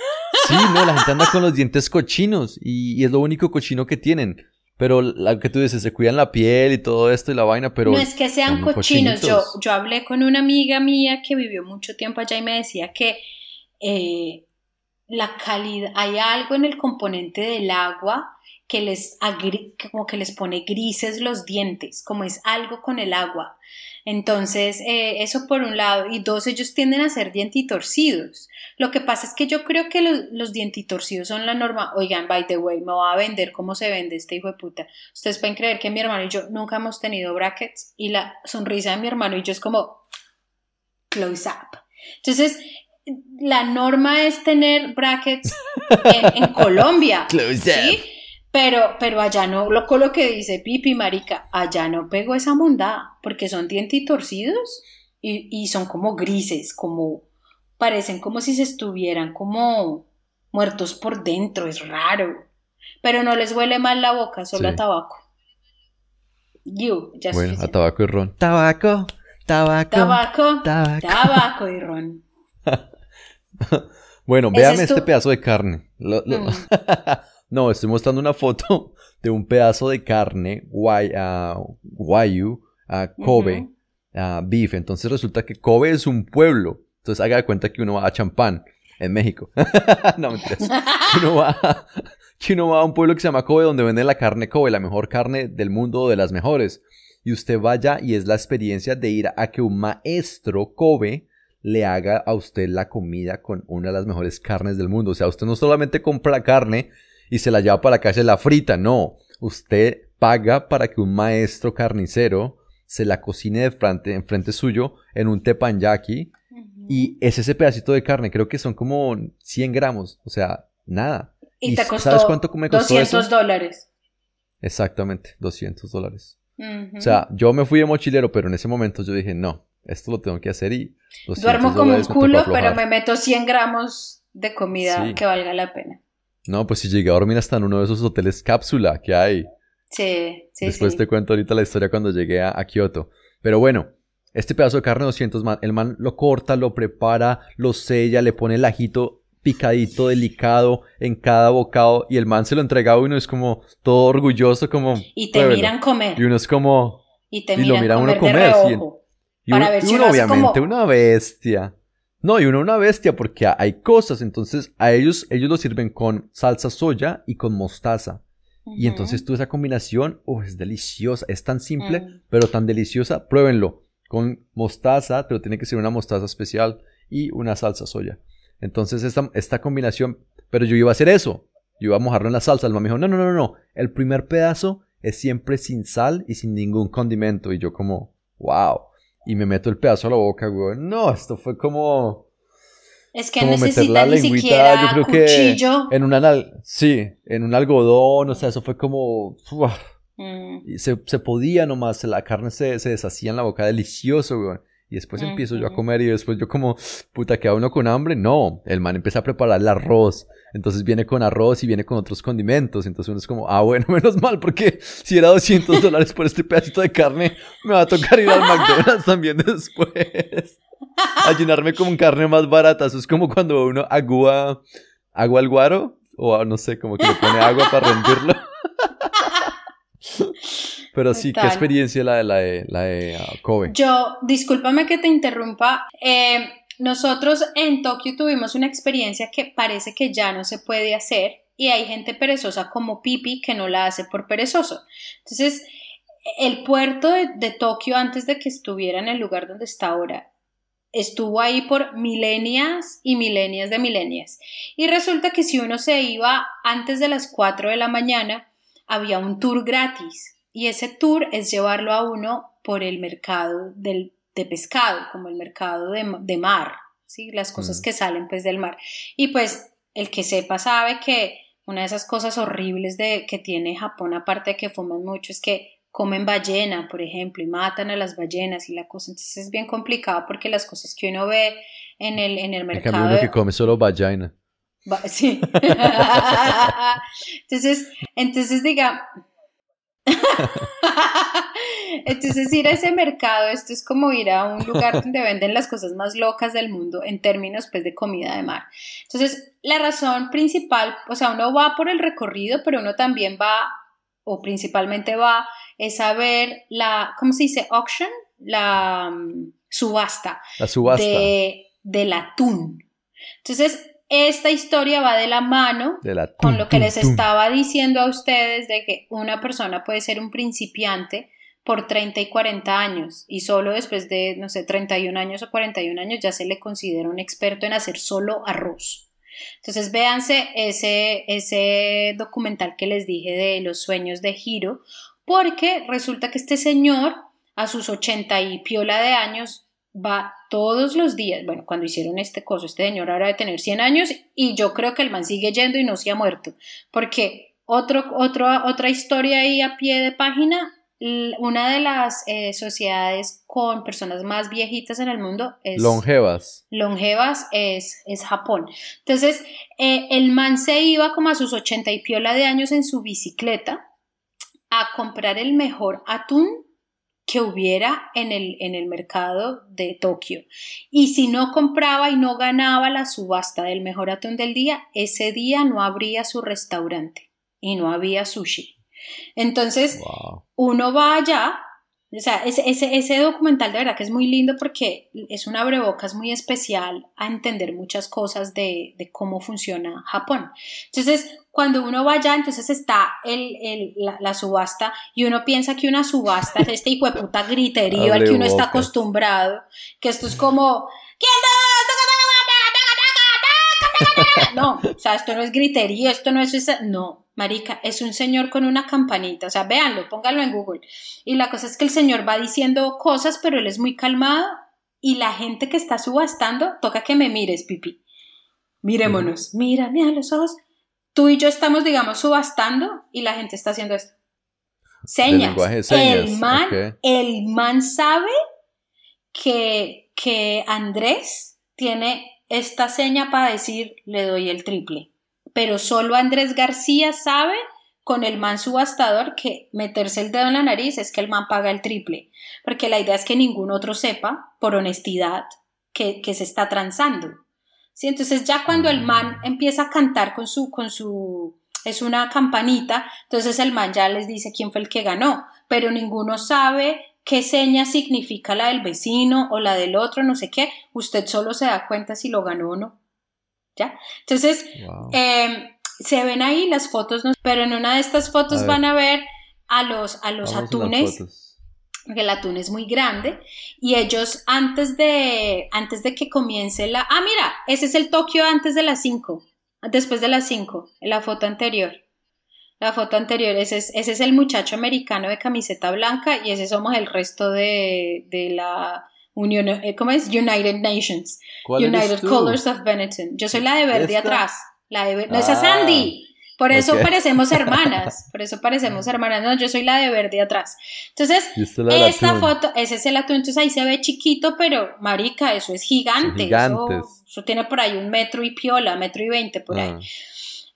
Sí, no, la gente anda con los dientes cochinos y, es lo único cochino que tienen. Pero la que tú dices, se cuidan la piel y todo esto y la vaina, pero... No es que sean cochinos. Yo, yo hablé con una amiga mía que vivió mucho tiempo allá y me decía que eh, la calidad, hay algo en el componente del agua que les, como que les pone grises los dientes, como es algo con el agua. Entonces, eh, eso por un lado. Y dos, ellos tienden a ser dientitorcidos. Lo que pasa es que yo creo que los, los dientitorcidos son la norma. Oigan, by the way, me va a vender cómo se vende este hijo de puta. Ustedes pueden creer que mi hermano y yo nunca hemos tenido brackets y la sonrisa de mi hermano y yo es como close up. Entonces, la norma es tener brackets en, Colombia. ¿sí? Pero, pero allá no, lo, lo que dice Pipi, marica, allá no pego esa mondada, porque son dientitorcidos y, y son como grises, como, parecen como si se estuvieran como muertos por dentro, es raro. Pero no les huele mal la boca, solo a tabaco. You, ya Bueno, a tabaco y ron. Tabaco, tabaco. Tabaco, tabaco. tabaco y ron. Bueno, ¿Ese véame es este pedazo de carne. Lo- lo- Mm. no, estoy mostrando una foto de un pedazo de carne guay, ah, guayu, ah, Kobe, Ujú. ah, beef. Entonces resulta que Kobe es un pueblo. Entonces haga de cuenta que uno va a Champán, en México. no, mentiras. Uno, va, que uno va a un pueblo que se llama Kobe donde venden la carne Kobe, la mejor carne del mundo o de las mejores. Y usted vaya y es la experiencia de ir a que un maestro Kobe le haga a usted la comida con una de las mejores carnes del mundo. O sea, usted no solamente compra carne y se la lleva para la casa y la frita, no. Usted paga para que un maestro carnicero se la cocine de frente, en frente suyo en un tepanyaki Ujú. y es ese pedacito de carne, creo que son como 100 gramos, o sea, nada. Y ¿y te sabes costó cuánto me costó 200 eso? dólares. Exactamente, 200 dólares. O sea, yo me fui de mochilero, pero en ese momento yo dije, no, esto lo tengo que hacer y 200 Duermo como un culo, pero me meto 100 gramos de comida Sí. que valga la pena. No, pues si llegué a dormir hasta en uno de esos hoteles cápsula que hay. Sí, sí, Después sí. te cuento ahorita la historia cuando llegué a, a Kioto. Pero bueno, este pedazo de carne 200 man, el man lo corta, lo prepara, lo sella, le pone el ajito picadito, delicado en cada bocado y el man se lo entrega a uno, es como todo orgulloso, como... Y te "Pruébelo". miran comer. Y uno es como... Y te y lo mira uno comer, de comer, sí. reojo. Y Para uno, ver si uno uno obviamente como- una bestia. No, y uno una bestia porque hay cosas, entonces a ellos, ellos lo sirven con salsa soya y con mostaza. Y entonces tú esa combinación, oh, es deliciosa, es tan simple, Mm. pero tan deliciosa, pruébenlo. Con mostaza, pero tiene que ser una mostaza especial y una salsa soya. Entonces esta, esta combinación, pero yo iba a hacer eso, yo iba a mojarlo en la salsa, el mamá me dijo, no, no, no, no, el primer pedazo es siempre sin sal y sin ningún condimento. Y yo como, wow. Y me meto el pedazo a la boca, güey. No, esto fue como... Es que como meter necesita la ni lengüita, yo creo que cuchillo. en un anal, sí, en un algodón, o sea, eso fue como... Mm. Y se, se podía nomás, la carne se, se deshacía en la boca, delicioso, weón. Y después empiezo yo a comer y después yo como, puta, queda uno con hambre. No, el man empieza a preparar el arroz. Entonces viene con arroz y viene con otros condimentos. Entonces uno es como, ah, bueno, menos mal, porque si era 200 dólares por este pedacito de carne, me va a tocar ir al McDonald's también después. A llenarme con carne más barata. Eso es como cuando uno agua, agua al guaro. O no sé, como que le pone agua para rendirlo. Pero sí, qué experiencia la de la de, la de ah, Kobe. Yo, discúlpame que te interrumpa. eh, nosotros en Tokio tuvimos una experiencia que parece que ya no se puede hacer y hay gente perezosa como Pipi que no la hace por perezoso. Entonces, el puerto de, Tokio antes de que estuviera en el lugar donde está ahora estuvo ahí por milenias y milenias de milenias. Y resulta que si uno se iba antes de las 4 de la mañana, había un tour gratis. Y ese tour es llevarlo a uno por el mercado del, de pescado, como el mercado de, de mar, ¿sí? las cosas Mm. que salen pues del mar. Y pues el que sepa sabe que una de esas cosas horribles de, que tiene Japón, aparte de que fuman mucho, es que comen ballena, por ejemplo, y matan a las ballenas y la cosa. Entonces es bien complicado porque las cosas que uno ve en el, en el En mercado... cambio, uno que come solo vagina. Va- Sí. entonces, entonces diga. entonces ir a ese mercado, esto es como ir a un lugar donde venden las cosas más locas del mundo en términos pues de comida de mar. Entonces, la razón principal, o sea, uno va por el recorrido, pero uno también va, o principalmente va, es a ver la, ¿cómo se dice? Auction, la mm, subasta La subasta. de, del atún. Entonces, esta historia va de la mano de la con lo que tum, les tum. estaba diciendo a ustedes de que una persona puede ser un principiante por 30 y 40 años y solo después de, no sé, 31 años o 41 años ya se le considera un experto en hacer solo arroz. Entonces véanse ese, ese documental que les dije de los sueños de Hiro, porque resulta que este señor a sus 80 y piola de años va todos los días, bueno, cuando hicieron este coso, este señor ahora de tener 100 años y yo creo que el man sigue yendo y no se ha muerto, porque otro, otro, otra historia ahí a pie de página, una de las eh, sociedades con personas más viejitas en el mundo es Longevas. longevas es, es Japón. Entonces, eh, el man se iba como a sus 80 y piola de años en su bicicleta a comprar el mejor atún que hubiera en el, en el mercado de Tokio. Y si no compraba y no ganaba la subasta del mejor atún del día, ese día no habría su restaurante y no había sushi. Entonces, uno va allá o sea, ese, ese, ese, documental de verdad que es muy lindo porque es una abrebocas muy especial a entender muchas cosas de, de cómo funciona Japón. Entonces, cuando uno va allá, entonces está el, el, la, subasta y uno piensa que una subasta es este hijo de puta griterío al que uno está acostumbrado, que esto es como... No, o sea, esto no es griterío, esto no es... No, Marica, es un señor con una campanita, o sea, véanlo, pónganlo en Google. Y la cosa es que el señor va diciendo cosas, pero él es muy calmado y la gente que está subastando, toca que me mires, pipi. Miremonos, mira, mira los ojos. Tú y yo estamos, digamos, subastando y la gente está haciendo esto. Señas. El man, el man sabe que, que Andrés tiene esta seña para decir le doy el triple pero solo Andrés García sabe con el man subastador que meterse el dedo en la nariz es que el man paga el triple, porque la idea es que ningún otro sepa, por honestidad, que, se está transando. ¿Sí? Entonces ya cuando el man empieza a cantar con su, con su, es una campanita, entonces el man ya les dice quién fue el que ganó, pero ninguno sabe qué seña significa la del vecino o la del otro, no sé qué, usted solo se da cuenta si lo ganó o no. ¿Ya? Entonces, em, se ven ahí las fotos, pero en una de estas fotos van a ver a los, a los atunes, porque el atún es muy grande, y ellos antes de, antes de que comience la... Ah, mira, ese es el Tokio antes de las 5, después de las 5, en la foto anterior. La foto anterior, ese es, ese es el muchacho americano de camiseta blanca y ese somos el resto de, de la Unión, eh, ¿cómo es? United Nations. United Colors of Benetton. Yo soy la de verde atrás. La de no, esa es ah, Sandy. Por eso parecemos hermanas. Por eso parecemos hermanas. No, yo soy la de verde atrás. Entonces, esta foto, ese es el atún. Entonces ahí se ve chiquito, pero marica, eso es gigante. Eso, tiene por ahí un metro y piola, metro y veinte por ahí.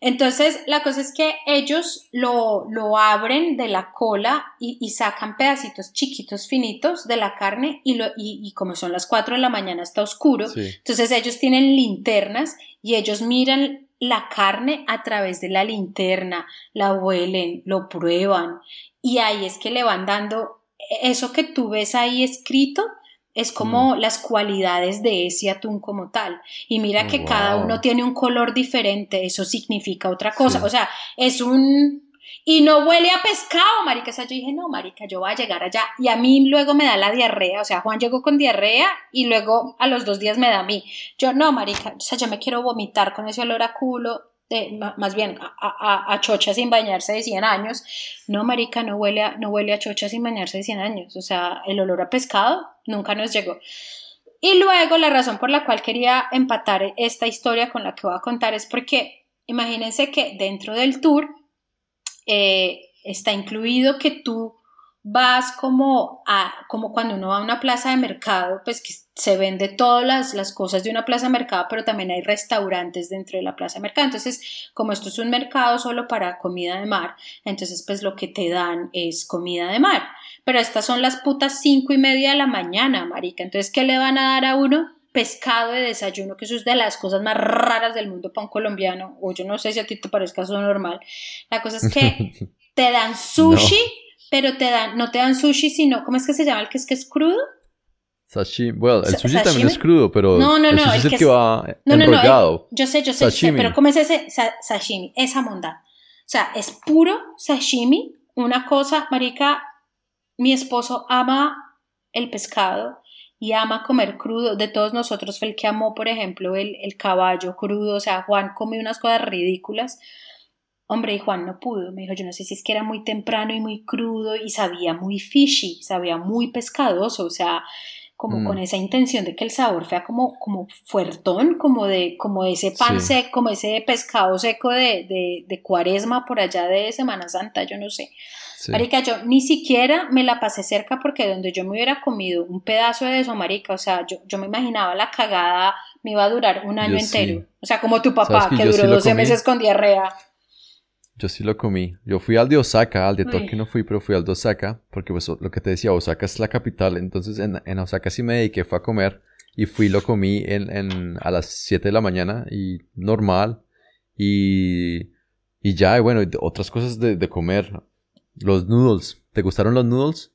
Entonces, la cosa es que ellos lo, lo abren de la cola y, sacan pedacitos chiquitos, finitos de la carne y, lo, y, como son las 4 de la mañana está oscuro, entonces ellos tienen linternas y ellos miran la carne a través de la linterna, la huelen, lo prueban. Y ahí es que le van dando eso que tú ves ahí escrito, es como las cualidades de ese atún como tal. Y mira que cada uno tiene un color diferente, eso significa otra cosa. O sea, es un... Y no huele a pescado, marica. O sea, yo dije, no, marica, yo voy a llegar allá. Y a mí luego me da la diarrea. O sea, Juan llegó con diarrea y luego a los dos días me da a mí. Yo, no, marica, o sea, yo me quiero vomitar con ese olor a culo más bien a, chocha sin bañarse de 100 años. No, marica, no huele, a, no huele a chocha sin bañarse de 100 años. O sea, el olor a pescado nunca nos llegó. Y luego la razón por la cual quería empatar esta historia con la que voy a contar es porque imagínense que dentro del tour eh, está incluido que tú vas como a, como cuando uno va a una plaza de mercado, pues que se vende todas las, las, cosas de una plaza de mercado, pero también hay restaurantes dentro de la plaza de mercado. Entonces, como esto es un mercado solo para comida de mar, entonces pues lo que te dan es comida de mar. Pero estas son las putas cinco y media de la mañana, marica. Entonces, ¿qué le van a dar a uno? pescado de desayuno, que eso es de las cosas más raras del mundo para un colombiano, o yo no sé si a ti te parezca eso normal. La cosa es que te dan sushi pero te dan, no te dan sushi, sino, ¿cómo es que se llama el que es que es crudo? Sashimi. Bueno, el sushi también es crudo, pero no, no, no, el, es el que, va no, enrollado. No, yo sé, yo sé, yo sé, pero ¿cómo es ese sashimi? Esa mondad. O sea, es puro sashimi, una cosa, marica, mi esposo ama el pescado y ama comer crudo. De todos nosotros fue el que amó, por ejemplo, el, el caballo crudo. O sea, Juan come unas cosas ridículas. Hombre, y Juan no pudo. Me dijo, yo no sé si es que era muy temprano y muy crudo y sabía muy fishy, sabía muy pescadoso, o sea, como con mm. esa intención de que el sabor sea como, como fuertón, como de, como ese pan seco, como ese pescado seco de, de, cuaresma por allá de Semana Santa, yo no sé. Marica, yo ni siquiera me la pasé cerca porque donde yo me hubiera comido un pedazo de eso, marica, o sea, yo, yo me imaginaba la cagada me iba a durar un año entero. O sea, como tu papá, que, duró 12 meses con diarrea. Yo sí lo comí. Yo fui al de Osaka, al de. Tokio no fui, pero fui al de Osaka, porque pues lo que te decía, Osaka es la capital, entonces en, en Osaka sí me dediqué, fue a comer y fui, lo comí en, en- a las 7 de la mañana y normal y, y ya, y bueno, y otras cosas de, de comer. Los noodles, ¿te gustaron los noodles?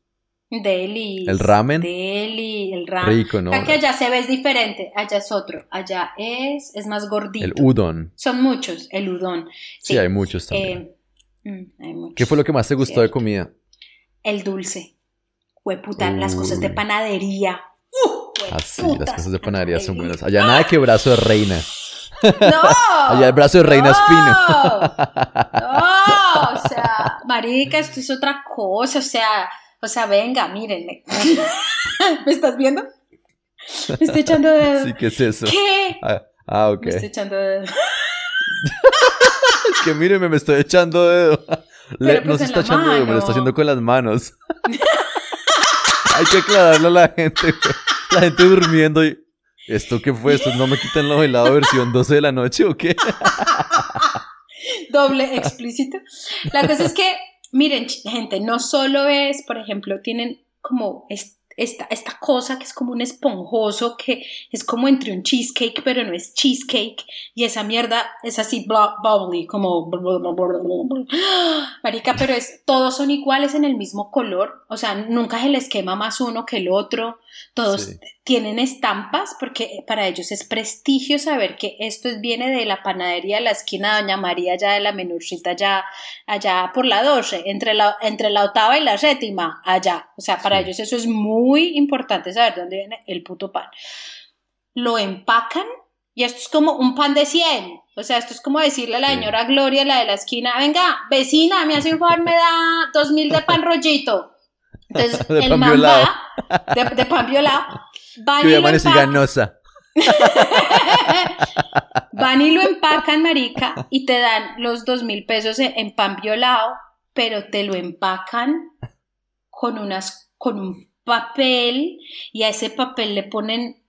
Deli. ¿El ramen? Deli, el ramen. Rico, ¿no? Que allá se ve es diferente, allá es otro, allá es, es más gordito. El udon. Son muchos, el udon. Sí, hay muchos también. eh, mm, hay muchos. ¿Qué fue lo que más te gustó de comida? El dulce. Hueputa, las cosas de panadería. ¡Uh! Ah, sí, hueputas, las cosas de panadería son buenas. Allá nada que brazo de reina. ¡No! Allá el brazo de reina es no, No, o sea, marica, esto es otra cosa, o sea, o sea, venga, mírenme. ¿Me estás viendo? Me estoy echando dedo. Sí, ¿qué es eso? ¿Qué? Ah, ah, ok. Me estoy echando dedo. Es que míreme, me estoy echando dedo. Le- Pero, no pues, se está echando dedo, me lo está haciendo con las manos. Hay que aclararle a la gente. güey. La gente durmiendo y... ¿Esto qué fue? ¿Esto no me quitan lo helado versión 12 de la noche o qué? Doble explícito. La cosa es que, miren, gente, no solo es, por ejemplo, tienen como es- esta, esta cosa que es como un esponjoso, que es como entre un cheesecake, pero no es cheesecake, y esa mierda es así bubbly, como... Marica, pero es, todos son iguales en el mismo color, o sea, nunca se les quema más uno que el otro, todos. Tienen estampas porque para ellos es prestigio saber que esto es- viene de la panadería de la esquina de Doña María, allá de la menorcita, allá, allá por la 12, entre la, entre la octava y la séptima, allá. O sea, para Sí. ellos eso es muy importante saber de dónde viene el puto pan. Lo empacan y esto es como un pan de 100. O sea, esto es como decirle a la señora Gloria, la de la esquina, venga, vecina, me hace un favor, me da dos mil de pan rollito. Entonces, De el pan man violado. de, de pan violado, van y, lo ganosa. van y lo empacan, marica, y te dan los dos mil pesos en, pan violado, pero te lo empacan con unas, con un papel, y a ese papel le ponen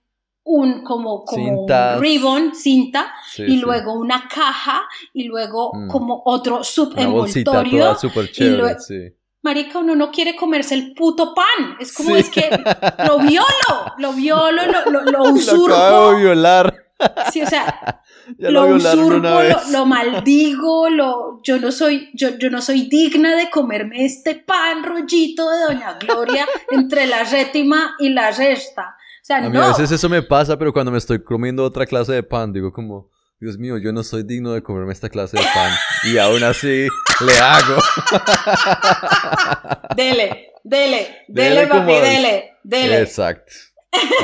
un, como, como Cintas. un ribbon, cinta, Sí, y sí. luego una caja, y luego Mm. como otro Una bolsita subenvoltorio. toda súper chévere, luego- sí. Marica, uno no quiere comerse el puto pan. Es como Sí. es que lo violo, lo violo, lo, lo, lo Lo acabo de usurpo. violar. Sí, o sea, Ya lo lo usurpo, una lo, vez. lo maldigo, lo, yo no soy, yo, yo no soy digna de comerme este pan rollito de Doña Gloria entre la séptima y la sexta. O sea, A mí no. a veces eso me pasa, pero cuando me estoy comiendo otra clase de pan, digo como, Dios mío, yo no soy digno de comerme esta clase de pan. Y aún así le hago. Dele, dele, dele, Dele papi, dele, dele. Exacto.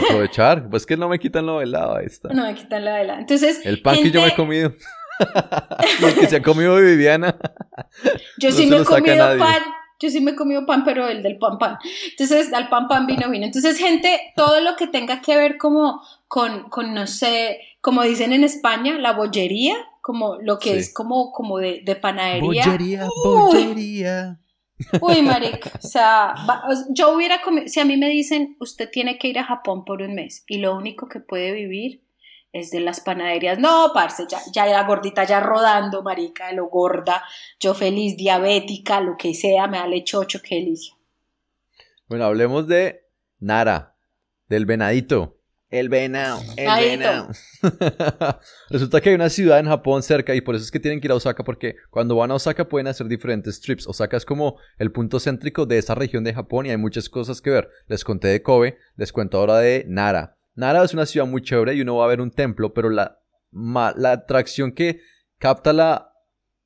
Aprovechar. Pues que no me quitan lo helado, ahí está. No me quitan la vela. Entonces, El pan que yo me he comido. el que se ha comido Viviana. Yo No sí me he comido pan, yo sí me he comido pan, pero el del pan pan. Entonces, al pan pan vino vino. Entonces, gente, todo lo que tenga que ver como con, con no sé, como dicen en España, la bollería, como lo que Sí. es como, como de, de panadería. Bollería, Uy. bollería. Uy, marica, o sea, va- o sea, yo hubiera comido, si a mí me dicen, usted tiene que ir a Japón por un mes y lo único que puede vivir es de las panaderías. No, parce, ya, ya la gordita ya rodando, marica, de lo gorda, yo feliz, diabética, lo que sea, me da lechocho, qué delicia. Bueno, hablemos de Nara, del venadito. El venado, el venado. Resulta que hay una ciudad en Japón cerca y por eso es que tienen que ir a Osaka porque cuando van a Osaka pueden hacer diferentes trips. Osaka es como el punto céntrico de esa región de Japón y hay muchas cosas que ver. Les conté de Kobe, les cuento ahora de Nara. Nara es una ciudad muy chévere y uno va a ver un templo, pero la, ma- la atracción que capta la,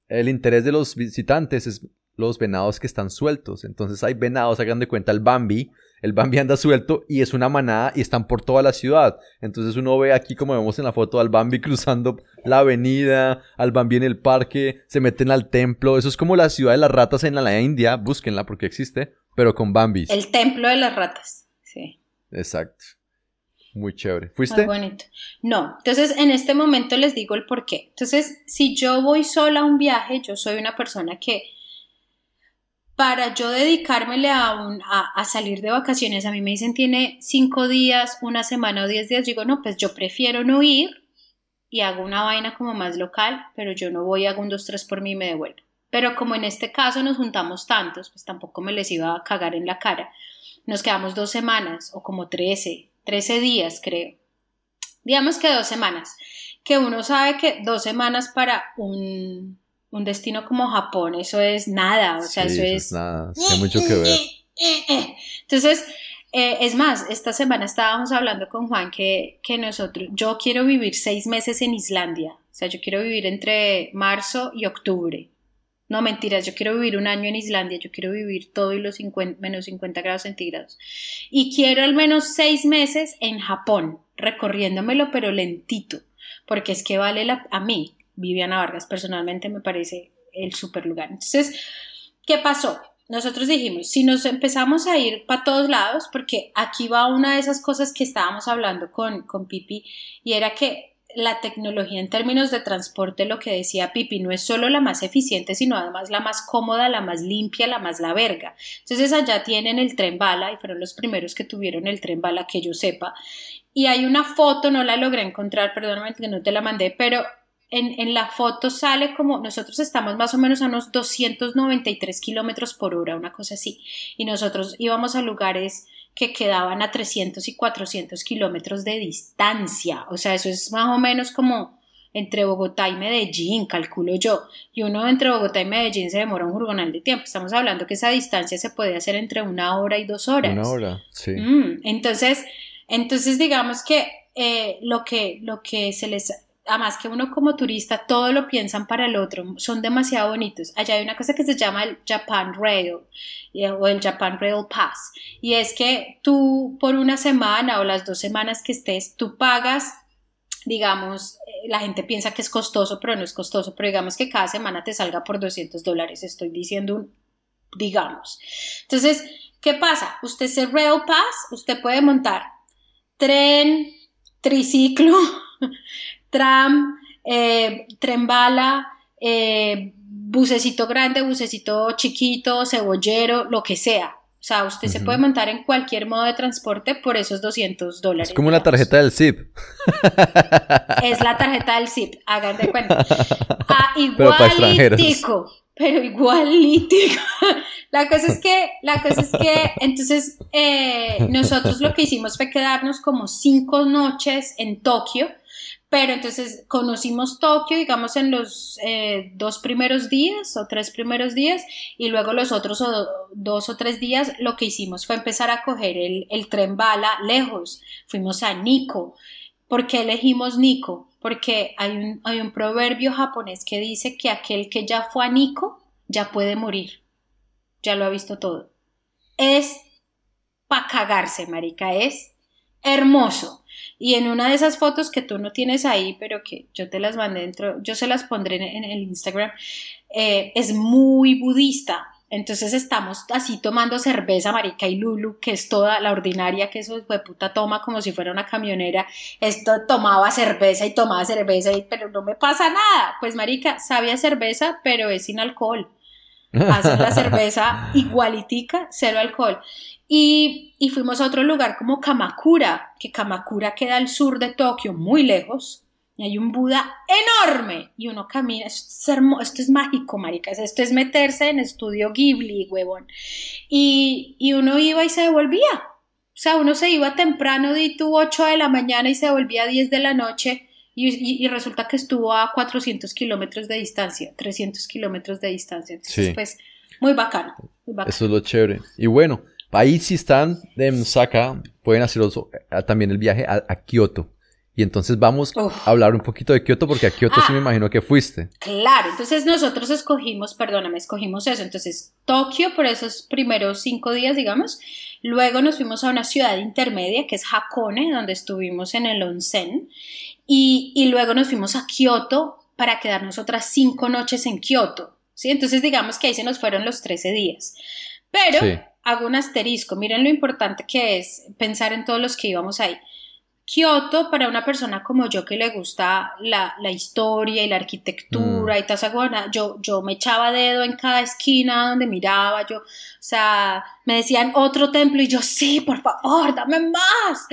el interés de los visitantes es los venados que están sueltos. Entonces hay venados, hagan de cuenta el Bambi. El Bambi anda suelto y es una manada y están por toda la ciudad. Entonces uno ve aquí, como vemos en la foto, al Bambi cruzando la avenida, al Bambi en el parque, se meten al templo. Eso es como la ciudad de las ratas en la India. Búsquenla porque existe, pero con Bambis. El templo de las ratas, sí. Exacto. Muy chévere. Muy ¿Fuiste? bonito. No, entonces en este momento les digo el por qué. Entonces, si yo voy sola a un viaje, yo soy una persona que para yo dedicármele a, un- a, a salir de vacaciones, a mí me dicen tiene cinco días, una semana o diez días, digo, no, pues yo prefiero no ir y hago una vaina como más local, pero yo no voy, hago un dos, tres por mí y me devuelvo. Pero como en este caso nos juntamos tantos, pues tampoco me les iba a cagar en la cara. Nos quedamos dos semanas o como trece, trece días creo. Digamos que dos semanas. Que uno sabe que dos semanas para un, un destino como Japón, eso es nada, o sea, eso, es... nada, hay mucho que ver. Entonces, eh, es más, esta semana estábamos hablando con Juan que, que nosotros, yo quiero vivir seis meses en Islandia, o sea, yo quiero vivir entre marzo y octubre. No, mentiras, yo quiero vivir un año en Islandia, yo quiero vivir todo y los menos 50 grados centígrados. Y quiero al menos seis meses en Japón, recorriéndomelo, pero lentito, porque es que vale la, a mí, Viviana Vargas, personalmente me parece el super lugar. Entonces, ¿qué pasó? nosotros dijimos, si nos empezamos a ir para todos lados, porque aquí va una de esas cosas que estábamos hablando con, con Pipi, y era que la tecnología en términos de transporte, lo que decía Pipi, no es solo la más eficiente, sino además la más cómoda, la más limpia, la más la verga. Entonces allá tienen el tren bala, y fueron los primeros que tuvieron el tren bala que yo sepa. Y hay una foto, no la logré encontrar, perdóname que no te la mandé, pero en, la foto sale como nosotros estamos más o menos a unos 293 kilómetros por hora, una cosa así, y nosotros íbamos a lugares que quedaban a 300 y 400 kilómetros de distancia, o sea, eso es más o menos como entre Bogotá y Medellín, calculo yo, y uno entre Bogotá y Medellín se demora un jurgonal de tiempo, estamos hablando que esa distancia se puede hacer entre una hora y dos horas. Una hora, sí. Mm, entonces, entonces digamos que eh, lo que lo que se les además que uno como turista todo lo piensan para el otro, son demasiado bonitos. Allá hay una cosa que se llama el Japan Rail o el Japan Rail Pass y es que tú por una semana o las dos semanas que estés, tú pagas, digamos, eh, la gente piensa que es costoso, pero no es costoso, pero digamos que cada semana te salga por 200 dólares, estoy diciendo un, digamos. Entonces, ¿qué pasa? Usted ese Rail Pass, usted puede montar tren, triciclo, tram, eh, tren bala, eh, bucecito grande, bucecito chiquito, cebollero, lo que sea. O sea, usted se puede montar en cualquier modo de transporte por esos 200 dólares. Es como una tarjeta del zip. Es la tarjeta del zip, hagan de cuenta. Ah, igualitico, pero igualitico. La cosa es que, la cosa es que, entonces, eh, nosotros lo que hicimos fue quedarnos como cinco noches en Tokio pero entonces conocimos Tokio, digamos, en los eh, dos primeros días o tres primeros días y luego los otros dos o tres días lo que hicimos fue empezar a coger el, tren bala lejos. Fuimos a Nikko. ¿Por qué elegimos Nikko? Porque hay un, hay un proverbio japonés que dice que aquel que ya fue a Nikko ya puede morir. Ya lo ha visto todo. Es para cagarse, marica, es hermoso. Y en una de esas fotos que tú no tienes ahí, pero que yo te las mandé dentro, yo se las pondré en, el Instagram, eh, es muy budista. Entonces estamos así tomando cerveza, marica y Lulu, que es toda la ordinaria que eso de puta toma como si fuera una camionera. Esto tomaba cerveza y tomaba cerveza, y, pero no me pasa nada. Pues marica, sabía cerveza, pero es sin alcohol. Hacen la cerveza igualitica, cero alcohol. Y, fuimos a otro lugar como Kamakura, que Kamakura queda al sur de Tokio, muy lejos, y hay un Buda enorme, y uno camina, esto es, esto es mágico, maricas, esto es meterse en estudio Ghibli, huevón, y, y uno iba y se devolvía, o sea, uno se iba temprano de tu 8 de la mañana y se volvía a 10 de la noche, y, y, resulta que estuvo a 400 kilómetros de distancia, 300 kilómetros de distancia, entonces pues muy bacano, muy bacano. Eso es lo chévere, y bueno, Ahí si están en Osaka, pueden hacer eh, también el viaje a, Kioto. Y entonces vamos a hablar un poquito de Kioto porque a Kioto sí me ah. imagino que fuiste. Claro, entonces nosotros escogimos, perdóname, escogimos eso. Entonces Tokio por esos primeros cinco días, digamos. Luego nos fuimos a una ciudad intermedia que es Hakone, donde estuvimos en el onsen. Y, y luego nos fuimos a Kioto para quedarnos otras cinco noches en Kioto. ¿sí? Entonces digamos que ahí se nos fueron los 13 días. Pero hago un asterisco, miren lo importante que es pensar en todos los que íbamos ahí. Kioto, para una persona como yo que le gusta la, historia y la arquitectura mm. y toda esa cosa, yo, yo me echaba dedo en cada esquina donde miraba, yo, o sea, me decían otro templo y yo, sí, por favor, dame más.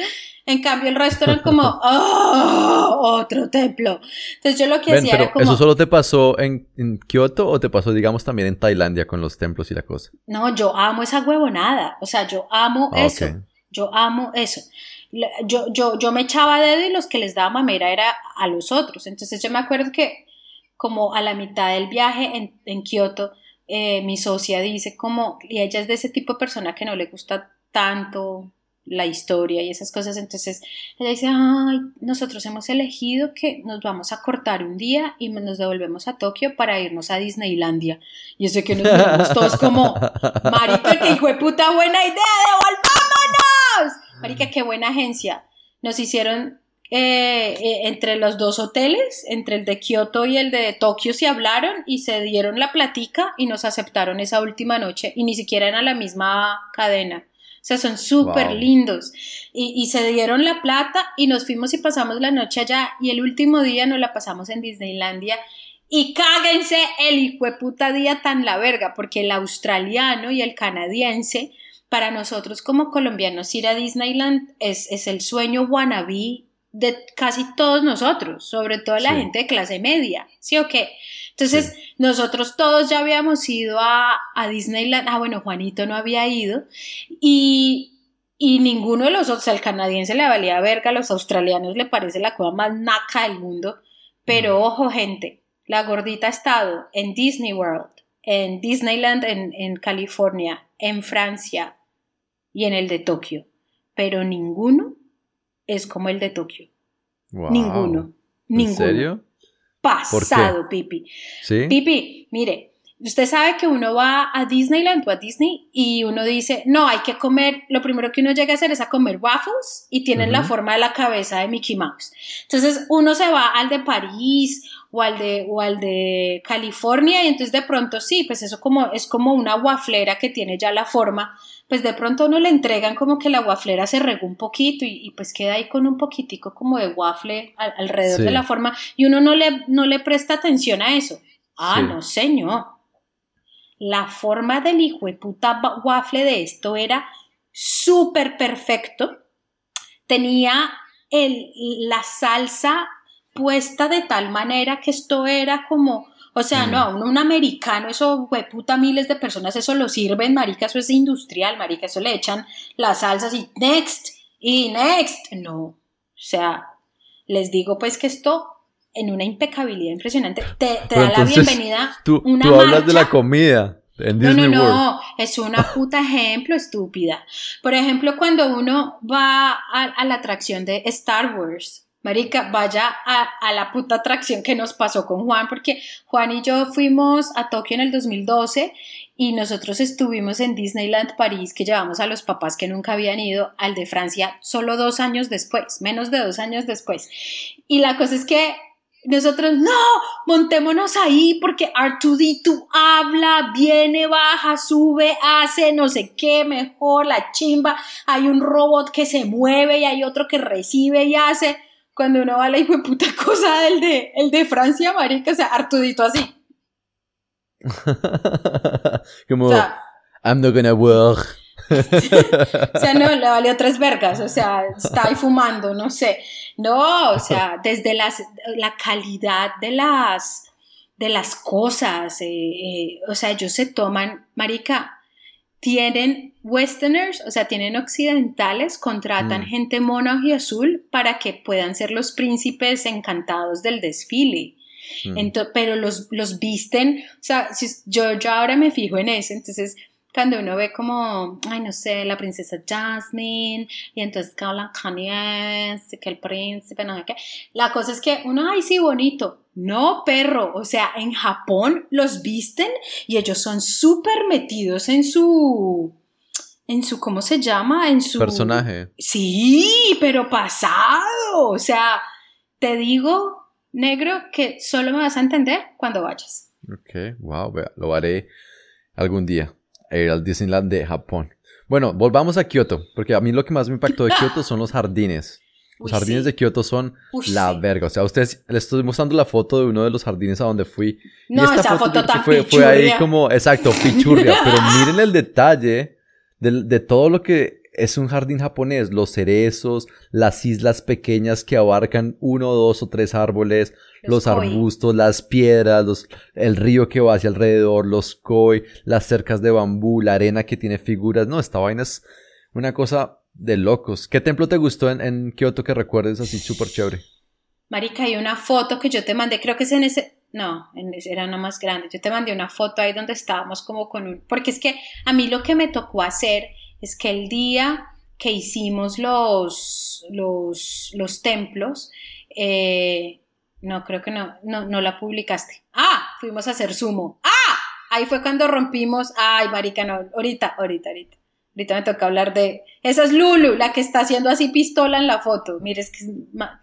En cambio, el resto era como, ¡oh! Otro templo. Entonces yo lo que hacía era como... ¿Eso solo te pasó en, Kioto o te pasó, digamos, también en Tailandia con los templos y la cosa? No, yo amo esa huevonada. O sea, yo amo ah, eso. Yo amo eso yo, yo, yo me echaba dedo y los que les daba mamera era a los otros. Entonces yo me acuerdo que como a la mitad del viaje en, en Kioto, eh, mi socia dice como, y ella es de ese tipo de persona que no le gusta tanto la historia y esas cosas, entonces ella dice, ay, nosotros hemos elegido que nos vamos a cortar un día y nos devolvemos a Tokio para irnos a Disneylandia. Y eso que nos vemos todos como, marica, que hijo de puta buena idea, devolvámonos. Marica, qué buena agencia. Nos hicieron eh, eh, entre los dos hoteles, entre el de Kioto y el de Tokio, se hablaron y se dieron la platica y nos aceptaron esa última noche y ni siquiera eran la misma cadena. O sea, son súper lindos. Y, y, se dieron la plata y nos fuimos y pasamos la noche allá y el último día nos la pasamos en Disneylandia. Y cáguense el hijo de puta día tan la verga, porque el australiano y el canadiense para nosotros como colombianos ir a Disneyland es, es el sueño wannabe de casi todos nosotros, sobre todo la gente de clase media, ¿sí o qué? Entonces, nosotros todos ya habíamos ido a, a, Disneyland, ah, bueno, Juanito no había ido, y, y ninguno de los otros, al canadiense le valía verga, a los australianos le parece la cosa más naca del mundo, pero ojo gente, la gordita ha estado en Disney World, en Disneyland en, en California, en Francia, y en el de Tokio, pero ninguno es como el de Tokio. Ninguno. ¿En serio? Pasado, Pipi. ¿Sí? Pipi, mire, usted sabe que uno va a Disneyland o a Disney y uno dice, no, hay que comer, lo primero que uno llega a hacer es a comer waffles y tienen la forma de la cabeza de Mickey Mouse. Entonces uno se va al de París o al de, o al de California y entonces de pronto sí, pues eso como, es como una waflera que tiene ya la forma pues de pronto uno le entregan como que la waflera se regó un poquito y, pues queda ahí con un poquitico como de waffle alrededor de la forma y uno no le, no le presta atención a eso. Ah, no señor. La forma del hijo de puta waffle de esto era súper perfecto. Tenía el, la salsa puesta de tal manera que esto era como o sea, no, un, un americano, eso, puta, miles de personas, eso lo sirven, marica, eso es industrial, marica, eso le echan las salsas y next, y next. No, o sea, les digo pues que esto en una impecabilidad impresionante te, da la bienvenida. Tú, una tú hablas de la comida. En Disney no, no, no, es una puta ejemplo estúpida. Por ejemplo, cuando uno va a la atracción de Star Wars, Marica, vaya a, la puta atracción que nos pasó con Juan, porque Juan y yo fuimos a Tokio en el 2012 y nosotros estuvimos en Disneyland París, que llevamos a los papás que nunca habían ido, al de Francia solo dos años después, menos de dos años después. Y la cosa es que nosotros, no, montémonos ahí porque R2D2 habla, viene, baja, sube, hace no sé qué, mejor, la chimba, hay un robot que se mueve y hay otro que recibe y hace cuando uno va a la hijo de puta cosa del de, el de Francia, marica, o sea, Artudito así. Como, I'm not gonna work. o sea, no, le valió tres vergas, o sea, está ahí fumando, no sé. No, o sea, desde las, la calidad de las, de las cosas, eh, eh, o sea, ellos se toman, marica, tienen westerners, o sea, tienen occidentales, contratan mm. gente mona y azul para que puedan ser los príncipes encantados del desfile. Mm. pero los, los visten, o sea, yo, yo ahora me fijo en eso, entonces cuando uno ve como, ay, no sé, la princesa Jasmine, y entonces que hablan que el príncipe, no sé qué. La cosa es que uno, ay, sí, bonito. No, perro. O sea, en Japón los visten y ellos son súper metidos en su. En su, ¿cómo se llama? En su. Personaje. Sí, pero pasado. O sea, te digo, negro, que solo me vas a entender cuando vayas. Ok, wow, lo haré algún día al Disneyland de Japón. Bueno, volvamos a Kioto, porque a mí lo que más me impactó de Kioto son los jardines. Los jardines de Kioto son la verga. O sea, ustedes les estoy mostrando la foto de uno de los jardines a donde fui. No, esa foto, tan fue, fue ahí como, exacto, pichurria. pero miren el detalle de, de todo lo que es un jardín japonés. Los cerezos, las islas pequeñas que abarcan uno, dos o tres árboles, los, arbustos, las piedras, los, el río que va hacia alrededor, los koi, las cercas de bambú, la arena que tiene figuras. No, esta vaina es una cosa de locos. ¿Qué templo te gustó en, en Kioto que recuerdes así súper chévere? Marica, hay una foto que yo te mandé, creo que es en ese, no, era una más grande. Yo te mandé una foto ahí donde estábamos como con un, porque es que a mí lo que me tocó hacer es que el día que hicimos los, los, los templos, eh, no, creo que no, no, no la publicaste. Ah, fuimos a hacer sumo. Ah, ahí fue cuando rompimos. Ay, marica, no, ahorita, ahorita, ahorita. Ahorita me toca hablar de. Esa es Lulu, la que está haciendo así pistola en la foto. Mire, es que es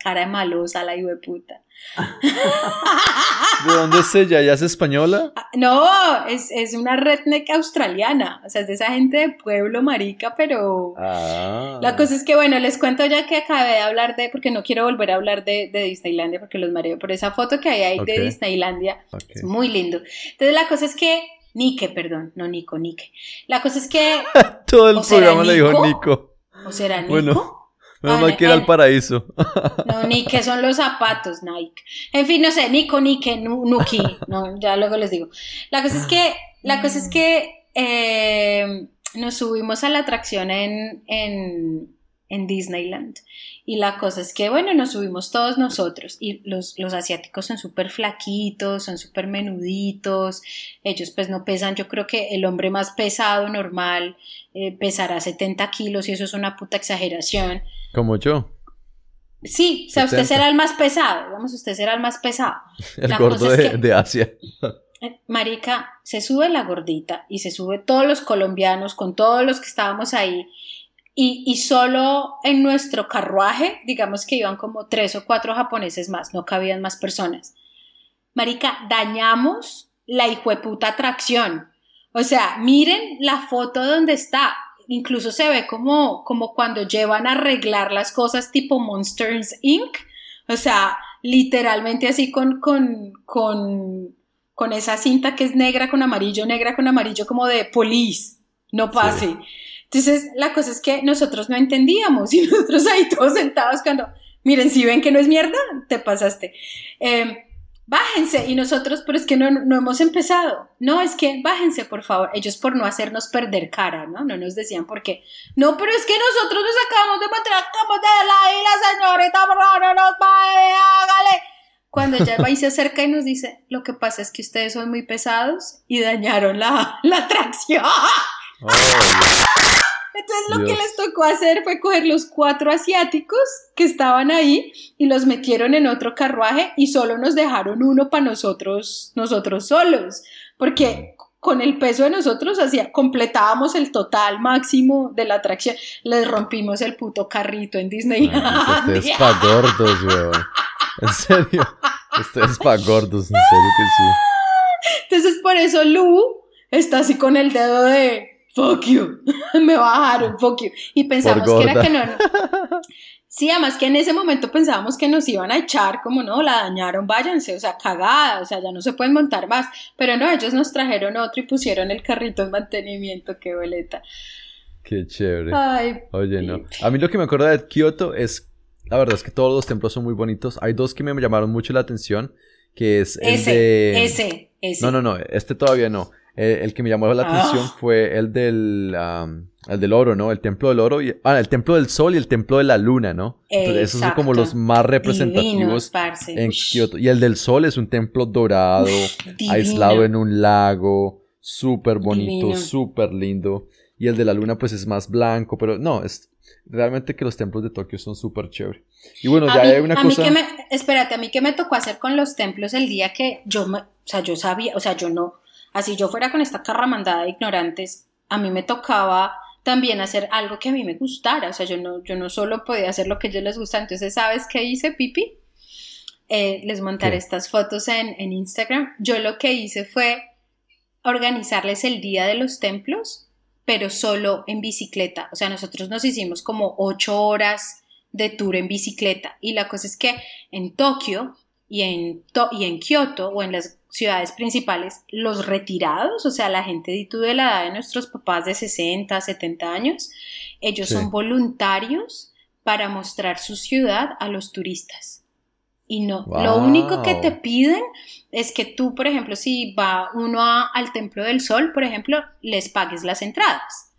cara de malosa la de puta. ¿De dónde es ella? ¿Ya es española? Ah, no, es, es, una redneck australiana. O sea, es de esa gente de pueblo marica, pero. Ah. La cosa es que, bueno, les cuento ya que acabé de hablar de. Porque no quiero volver a hablar de, de Disneylandia porque los mareo. Por esa foto que hay ahí de Disneylandia. Es muy lindo. Entonces, la cosa es que Nike, perdón, no Nico, Nike. La cosa es que. Todo el programa le dijo Nico. ¿O será Nico? Bueno. Menos mal que era el paraíso. No, Nike son los zapatos, Nike. En fin, no sé, Nico, Nike, Nuki. No, ya luego les digo. La cosa es que, la cosa es que eh, nos subimos a la atracción en, en, en Disneyland. Y la cosa es que, bueno, nos subimos todos nosotros y los, los asiáticos son súper flaquitos, son súper menuditos, ellos pues no pesan, yo creo que el hombre más pesado normal eh, pesará 70 kilos y eso es una puta exageración. Como yo. Sí, o sea, usted será el más pesado, vamos, usted será el más pesado. el gordo de, de Asia. Eh, marica, se sube la gordita y se sube todos los colombianos con todos los que estábamos ahí y, solo en nuestro carruaje, digamos que iban como tres o cuatro japoneses más, no cabían más personas. Marica, dañamos la hijueputa atracción. O sea, miren la foto donde está. Incluso se ve como, como cuando llevan a arreglar las cosas tipo Monsters Inc. O sea, literalmente así con, con, con, con esa cinta que es negra con amarillo, negra con amarillo, como de police. No pase. Entonces, la cosa es que nosotros no entendíamos y nosotros ahí todos sentados cuando, miren, si ven que no es mierda, te pasaste. Em, bájense y nosotros, pero es que no, no, hemos empezado. No, es que bájense, por favor. Ellos por no hacernos perder cara, ¿no? No nos decían por qué. No, pero es que nosotros nos acabamos de mostrar como de la y la señorita, por no nos va, hágale. Cuando ella va y se acerca y nos dice, lo que pasa es que ustedes son muy pesados y dañaron la, la atracción. Entonces lo que les tocó hacer fue coger los cuatro asiáticos que estaban ahí y los metieron en otro carruaje y solo nos dejaron uno para nosotros, nosotros solos, porque con el peso de nosotros hacía, completábamos el total máximo de la atracción. Les rompimos el puto carrito en Disney. ustedes pa' gordos, weón. En serio. Ustedes pa' gordos, en serio que sí. Entonces por eso Lu está así con el dedo de fuck you, me bajaron, fuck you. Y pensamos que era que no, Sí, además que en ese momento pensábamos que nos iban a echar, como no, la dañaron, váyanse, o sea, cagada, o sea, ya no se pueden montar más. Pero no, ellos nos trajeron otro y pusieron el carrito en mantenimiento, qué boleta. Qué chévere. Ay, Oye, no. A mí lo que me acuerdo de Kioto es, la verdad es que todos los templos son muy bonitos. Hay dos que me llamaron mucho la atención, que es el ese, de... Ese, ese. No, no, no, este todavía no. Eh, el que me llamó la atención ah. fue el del, el del oro, ¿no? El templo del oro. Y, ah, el templo del sol y el templo de la luna, ¿no? Entonces, esos son como los más representativos en Kioto. Y el del sol es un templo dorado, aislado en un lago, súper bonito, súper lindo. Y el de la luna, pues es más blanco, pero no, es realmente que los templos de Tokio son súper chévere. Y bueno, ya hay una cosa. que me, espérate, a mí que me tocó hacer con los templos el día que yo, o sea, yo sabía, o sea, yo no así yo fuera con esta carramandada de ignorantes, a mí me tocaba también hacer algo que a mí me gustara, o sea, yo no, yo no solo podía hacer lo que a ellos les gusta, entonces, ¿sabes qué hice, Pipi? Eh, les montaré estas fotos en, en Instagram. Yo lo que hice fue organizarles el día de los templos, pero solo en bicicleta. O sea, nosotros nos hicimos como ocho horas de tour en bicicleta. Y la cosa es que en Tokio y en, y en Kioto o en las ciudades principales, los retirados, o sea, la gente de, la edad de nuestros papás de 60, 70 años, ellos son voluntarios para mostrar su ciudad a los turistas. Y no, lo único que te piden es que tú, por ejemplo, si va uno al Templo del Sol, por ejemplo, les pagues las entradas.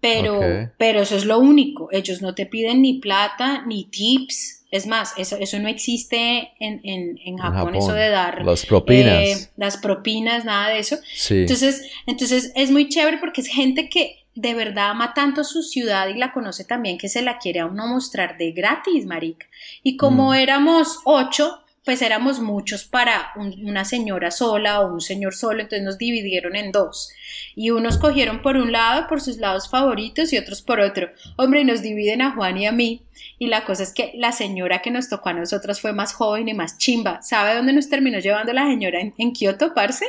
Pero, pero eso es lo único. Ellos no te piden ni plata, ni tips, es más, eso, eso no existe en, en, Japón, eso de dar las propinas. Eh, las propinas, nada de eso. Entonces, entonces es muy chévere porque es gente que de verdad ama tanto su ciudad y la conoce también que se la quiere a uno mostrar de gratis, marica. Y como mm. éramos ocho, pues éramos muchos para una señora sola o un señor solo, entonces nos dividieron en dos. Y unos cogieron por un lado, por sus lados favoritos, y otros por otro. Hombre, nos dividen a Juan y a mí. Y la cosa es que la señora que nos tocó a nosotras fue más joven y más chimba. ¿Sabe dónde nos terminó llevando la señora en, Kioto, parce?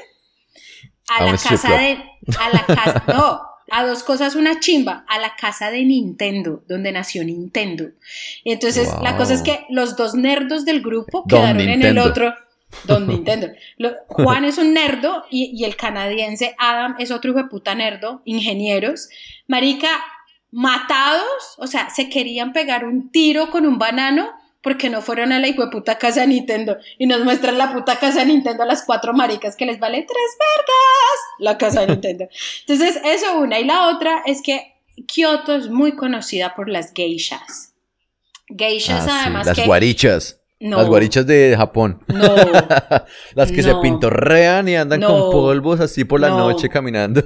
A, la casa de... A la casa... No, a dos cosas una chimba, a la casa de Nintendo, donde nació Nintendo. Y entonces la cosa es que los dos nerdos del grupo quedaron en el otro. Don Nintendo. Juan es un nerdo y, el canadiense Adam es otro hijo de puta nerdo, ingenieros. Marica, matados, o sea, se querían pegar un tiro con un banano porque no fueron a la puta casa de Nintendo y nos muestran la puta casa de Nintendo a las cuatro maricas que les vale tres vergas la casa de Nintendo. Entonces, eso una. Y la otra es que Kioto es muy conocida por las geishas. Geishas, ah, además. Las guarichas. Las guarichas de Japón. No. Las que se pintorrean y andan con polvos así por la noche caminando.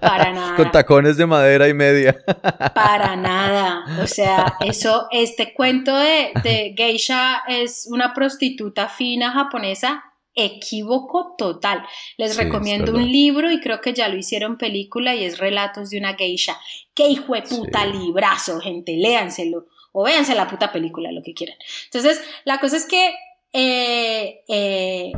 Para nada. con tacones de madera y media. Para nada. O sea, eso, este cuento de, de geisha es una prostituta fina japonesa. Equívoco total. Les recomiendo un libro y creo que ya lo hicieron película y es Relatos de una geisha. ¡Qué hijo de puta librazo, gente! Léanselo o véanse la puta película, lo que quieran. Entonces, la cosa es que eh, eh,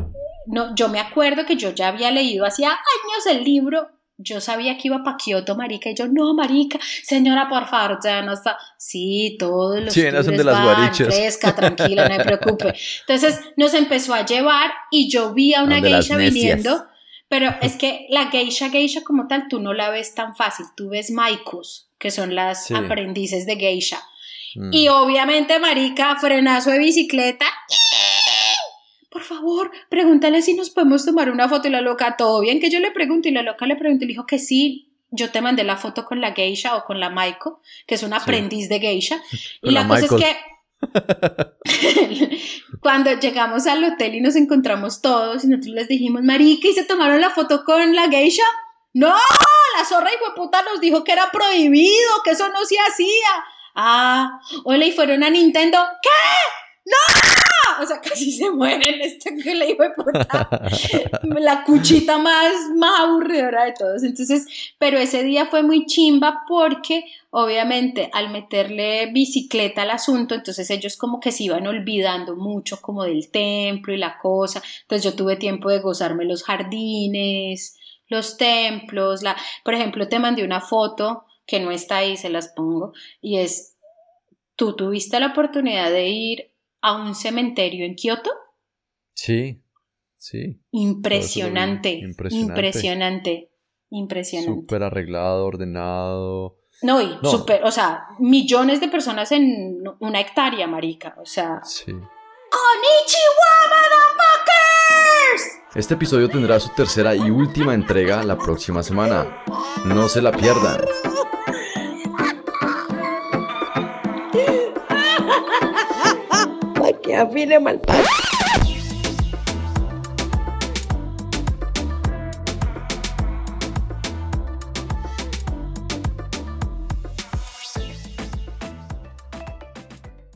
no, yo me acuerdo que yo ya había leído hacía años el libro. Yo sabía que iba para Kioto, marica, y yo, no, marica, señora, por favor, ya no está. Sí, todos los sí, son de las van, fresca, tranquila, no me preocupe. Entonces, nos empezó a llevar y yo vi a una geisha viniendo, pero es que la geisha, geisha como tal, tú no la ves tan fácil. Tú ves maikos, que son las aprendices de geisha. Mm. Y obviamente, marica, frenazo de bicicleta. Por favor, pregúntale si nos podemos tomar una foto y la loca, todo bien que yo le pregunto y la loca le pregunto y le dijo que sí. Yo te mandé la foto con la geisha o con la Maiko, que es una aprendiz de geisha. y la, cosa es que cuando llegamos al hotel y nos encontramos todos y nosotros les dijimos, marica, ¿y se tomaron la foto con la geisha? No, la zorra y puta nos dijo que era prohibido, que eso no se hacía. Ah, hola, y fueron a Nintendo. ¿Qué? ¡No! O sea, casi se mueren este que le dijo puta. La cuchita más, más aburridora de todos. Entonces, pero ese día fue muy chimba porque obviamente al meterle bicicleta al asunto, entonces ellos como que se iban olvidando mucho como del templo y la cosa. Entonces yo tuve tiempo de gozarme los jardines, los templos, la, por ejemplo, te mandé una foto que no está ahí, se las pongo, y es, ¿tú tuviste la oportunidad de ir a un cementerio en Kioto? Sí, sí. Impresionante, impresionante, impresionante. Súper arreglado, ordenado. No, y súper, o sea, millones de personas en una hectárea, marica, o sea. Sí. Este episodio tendrá su tercera y última entrega la próxima semana. No se la pierdan. Que afine mal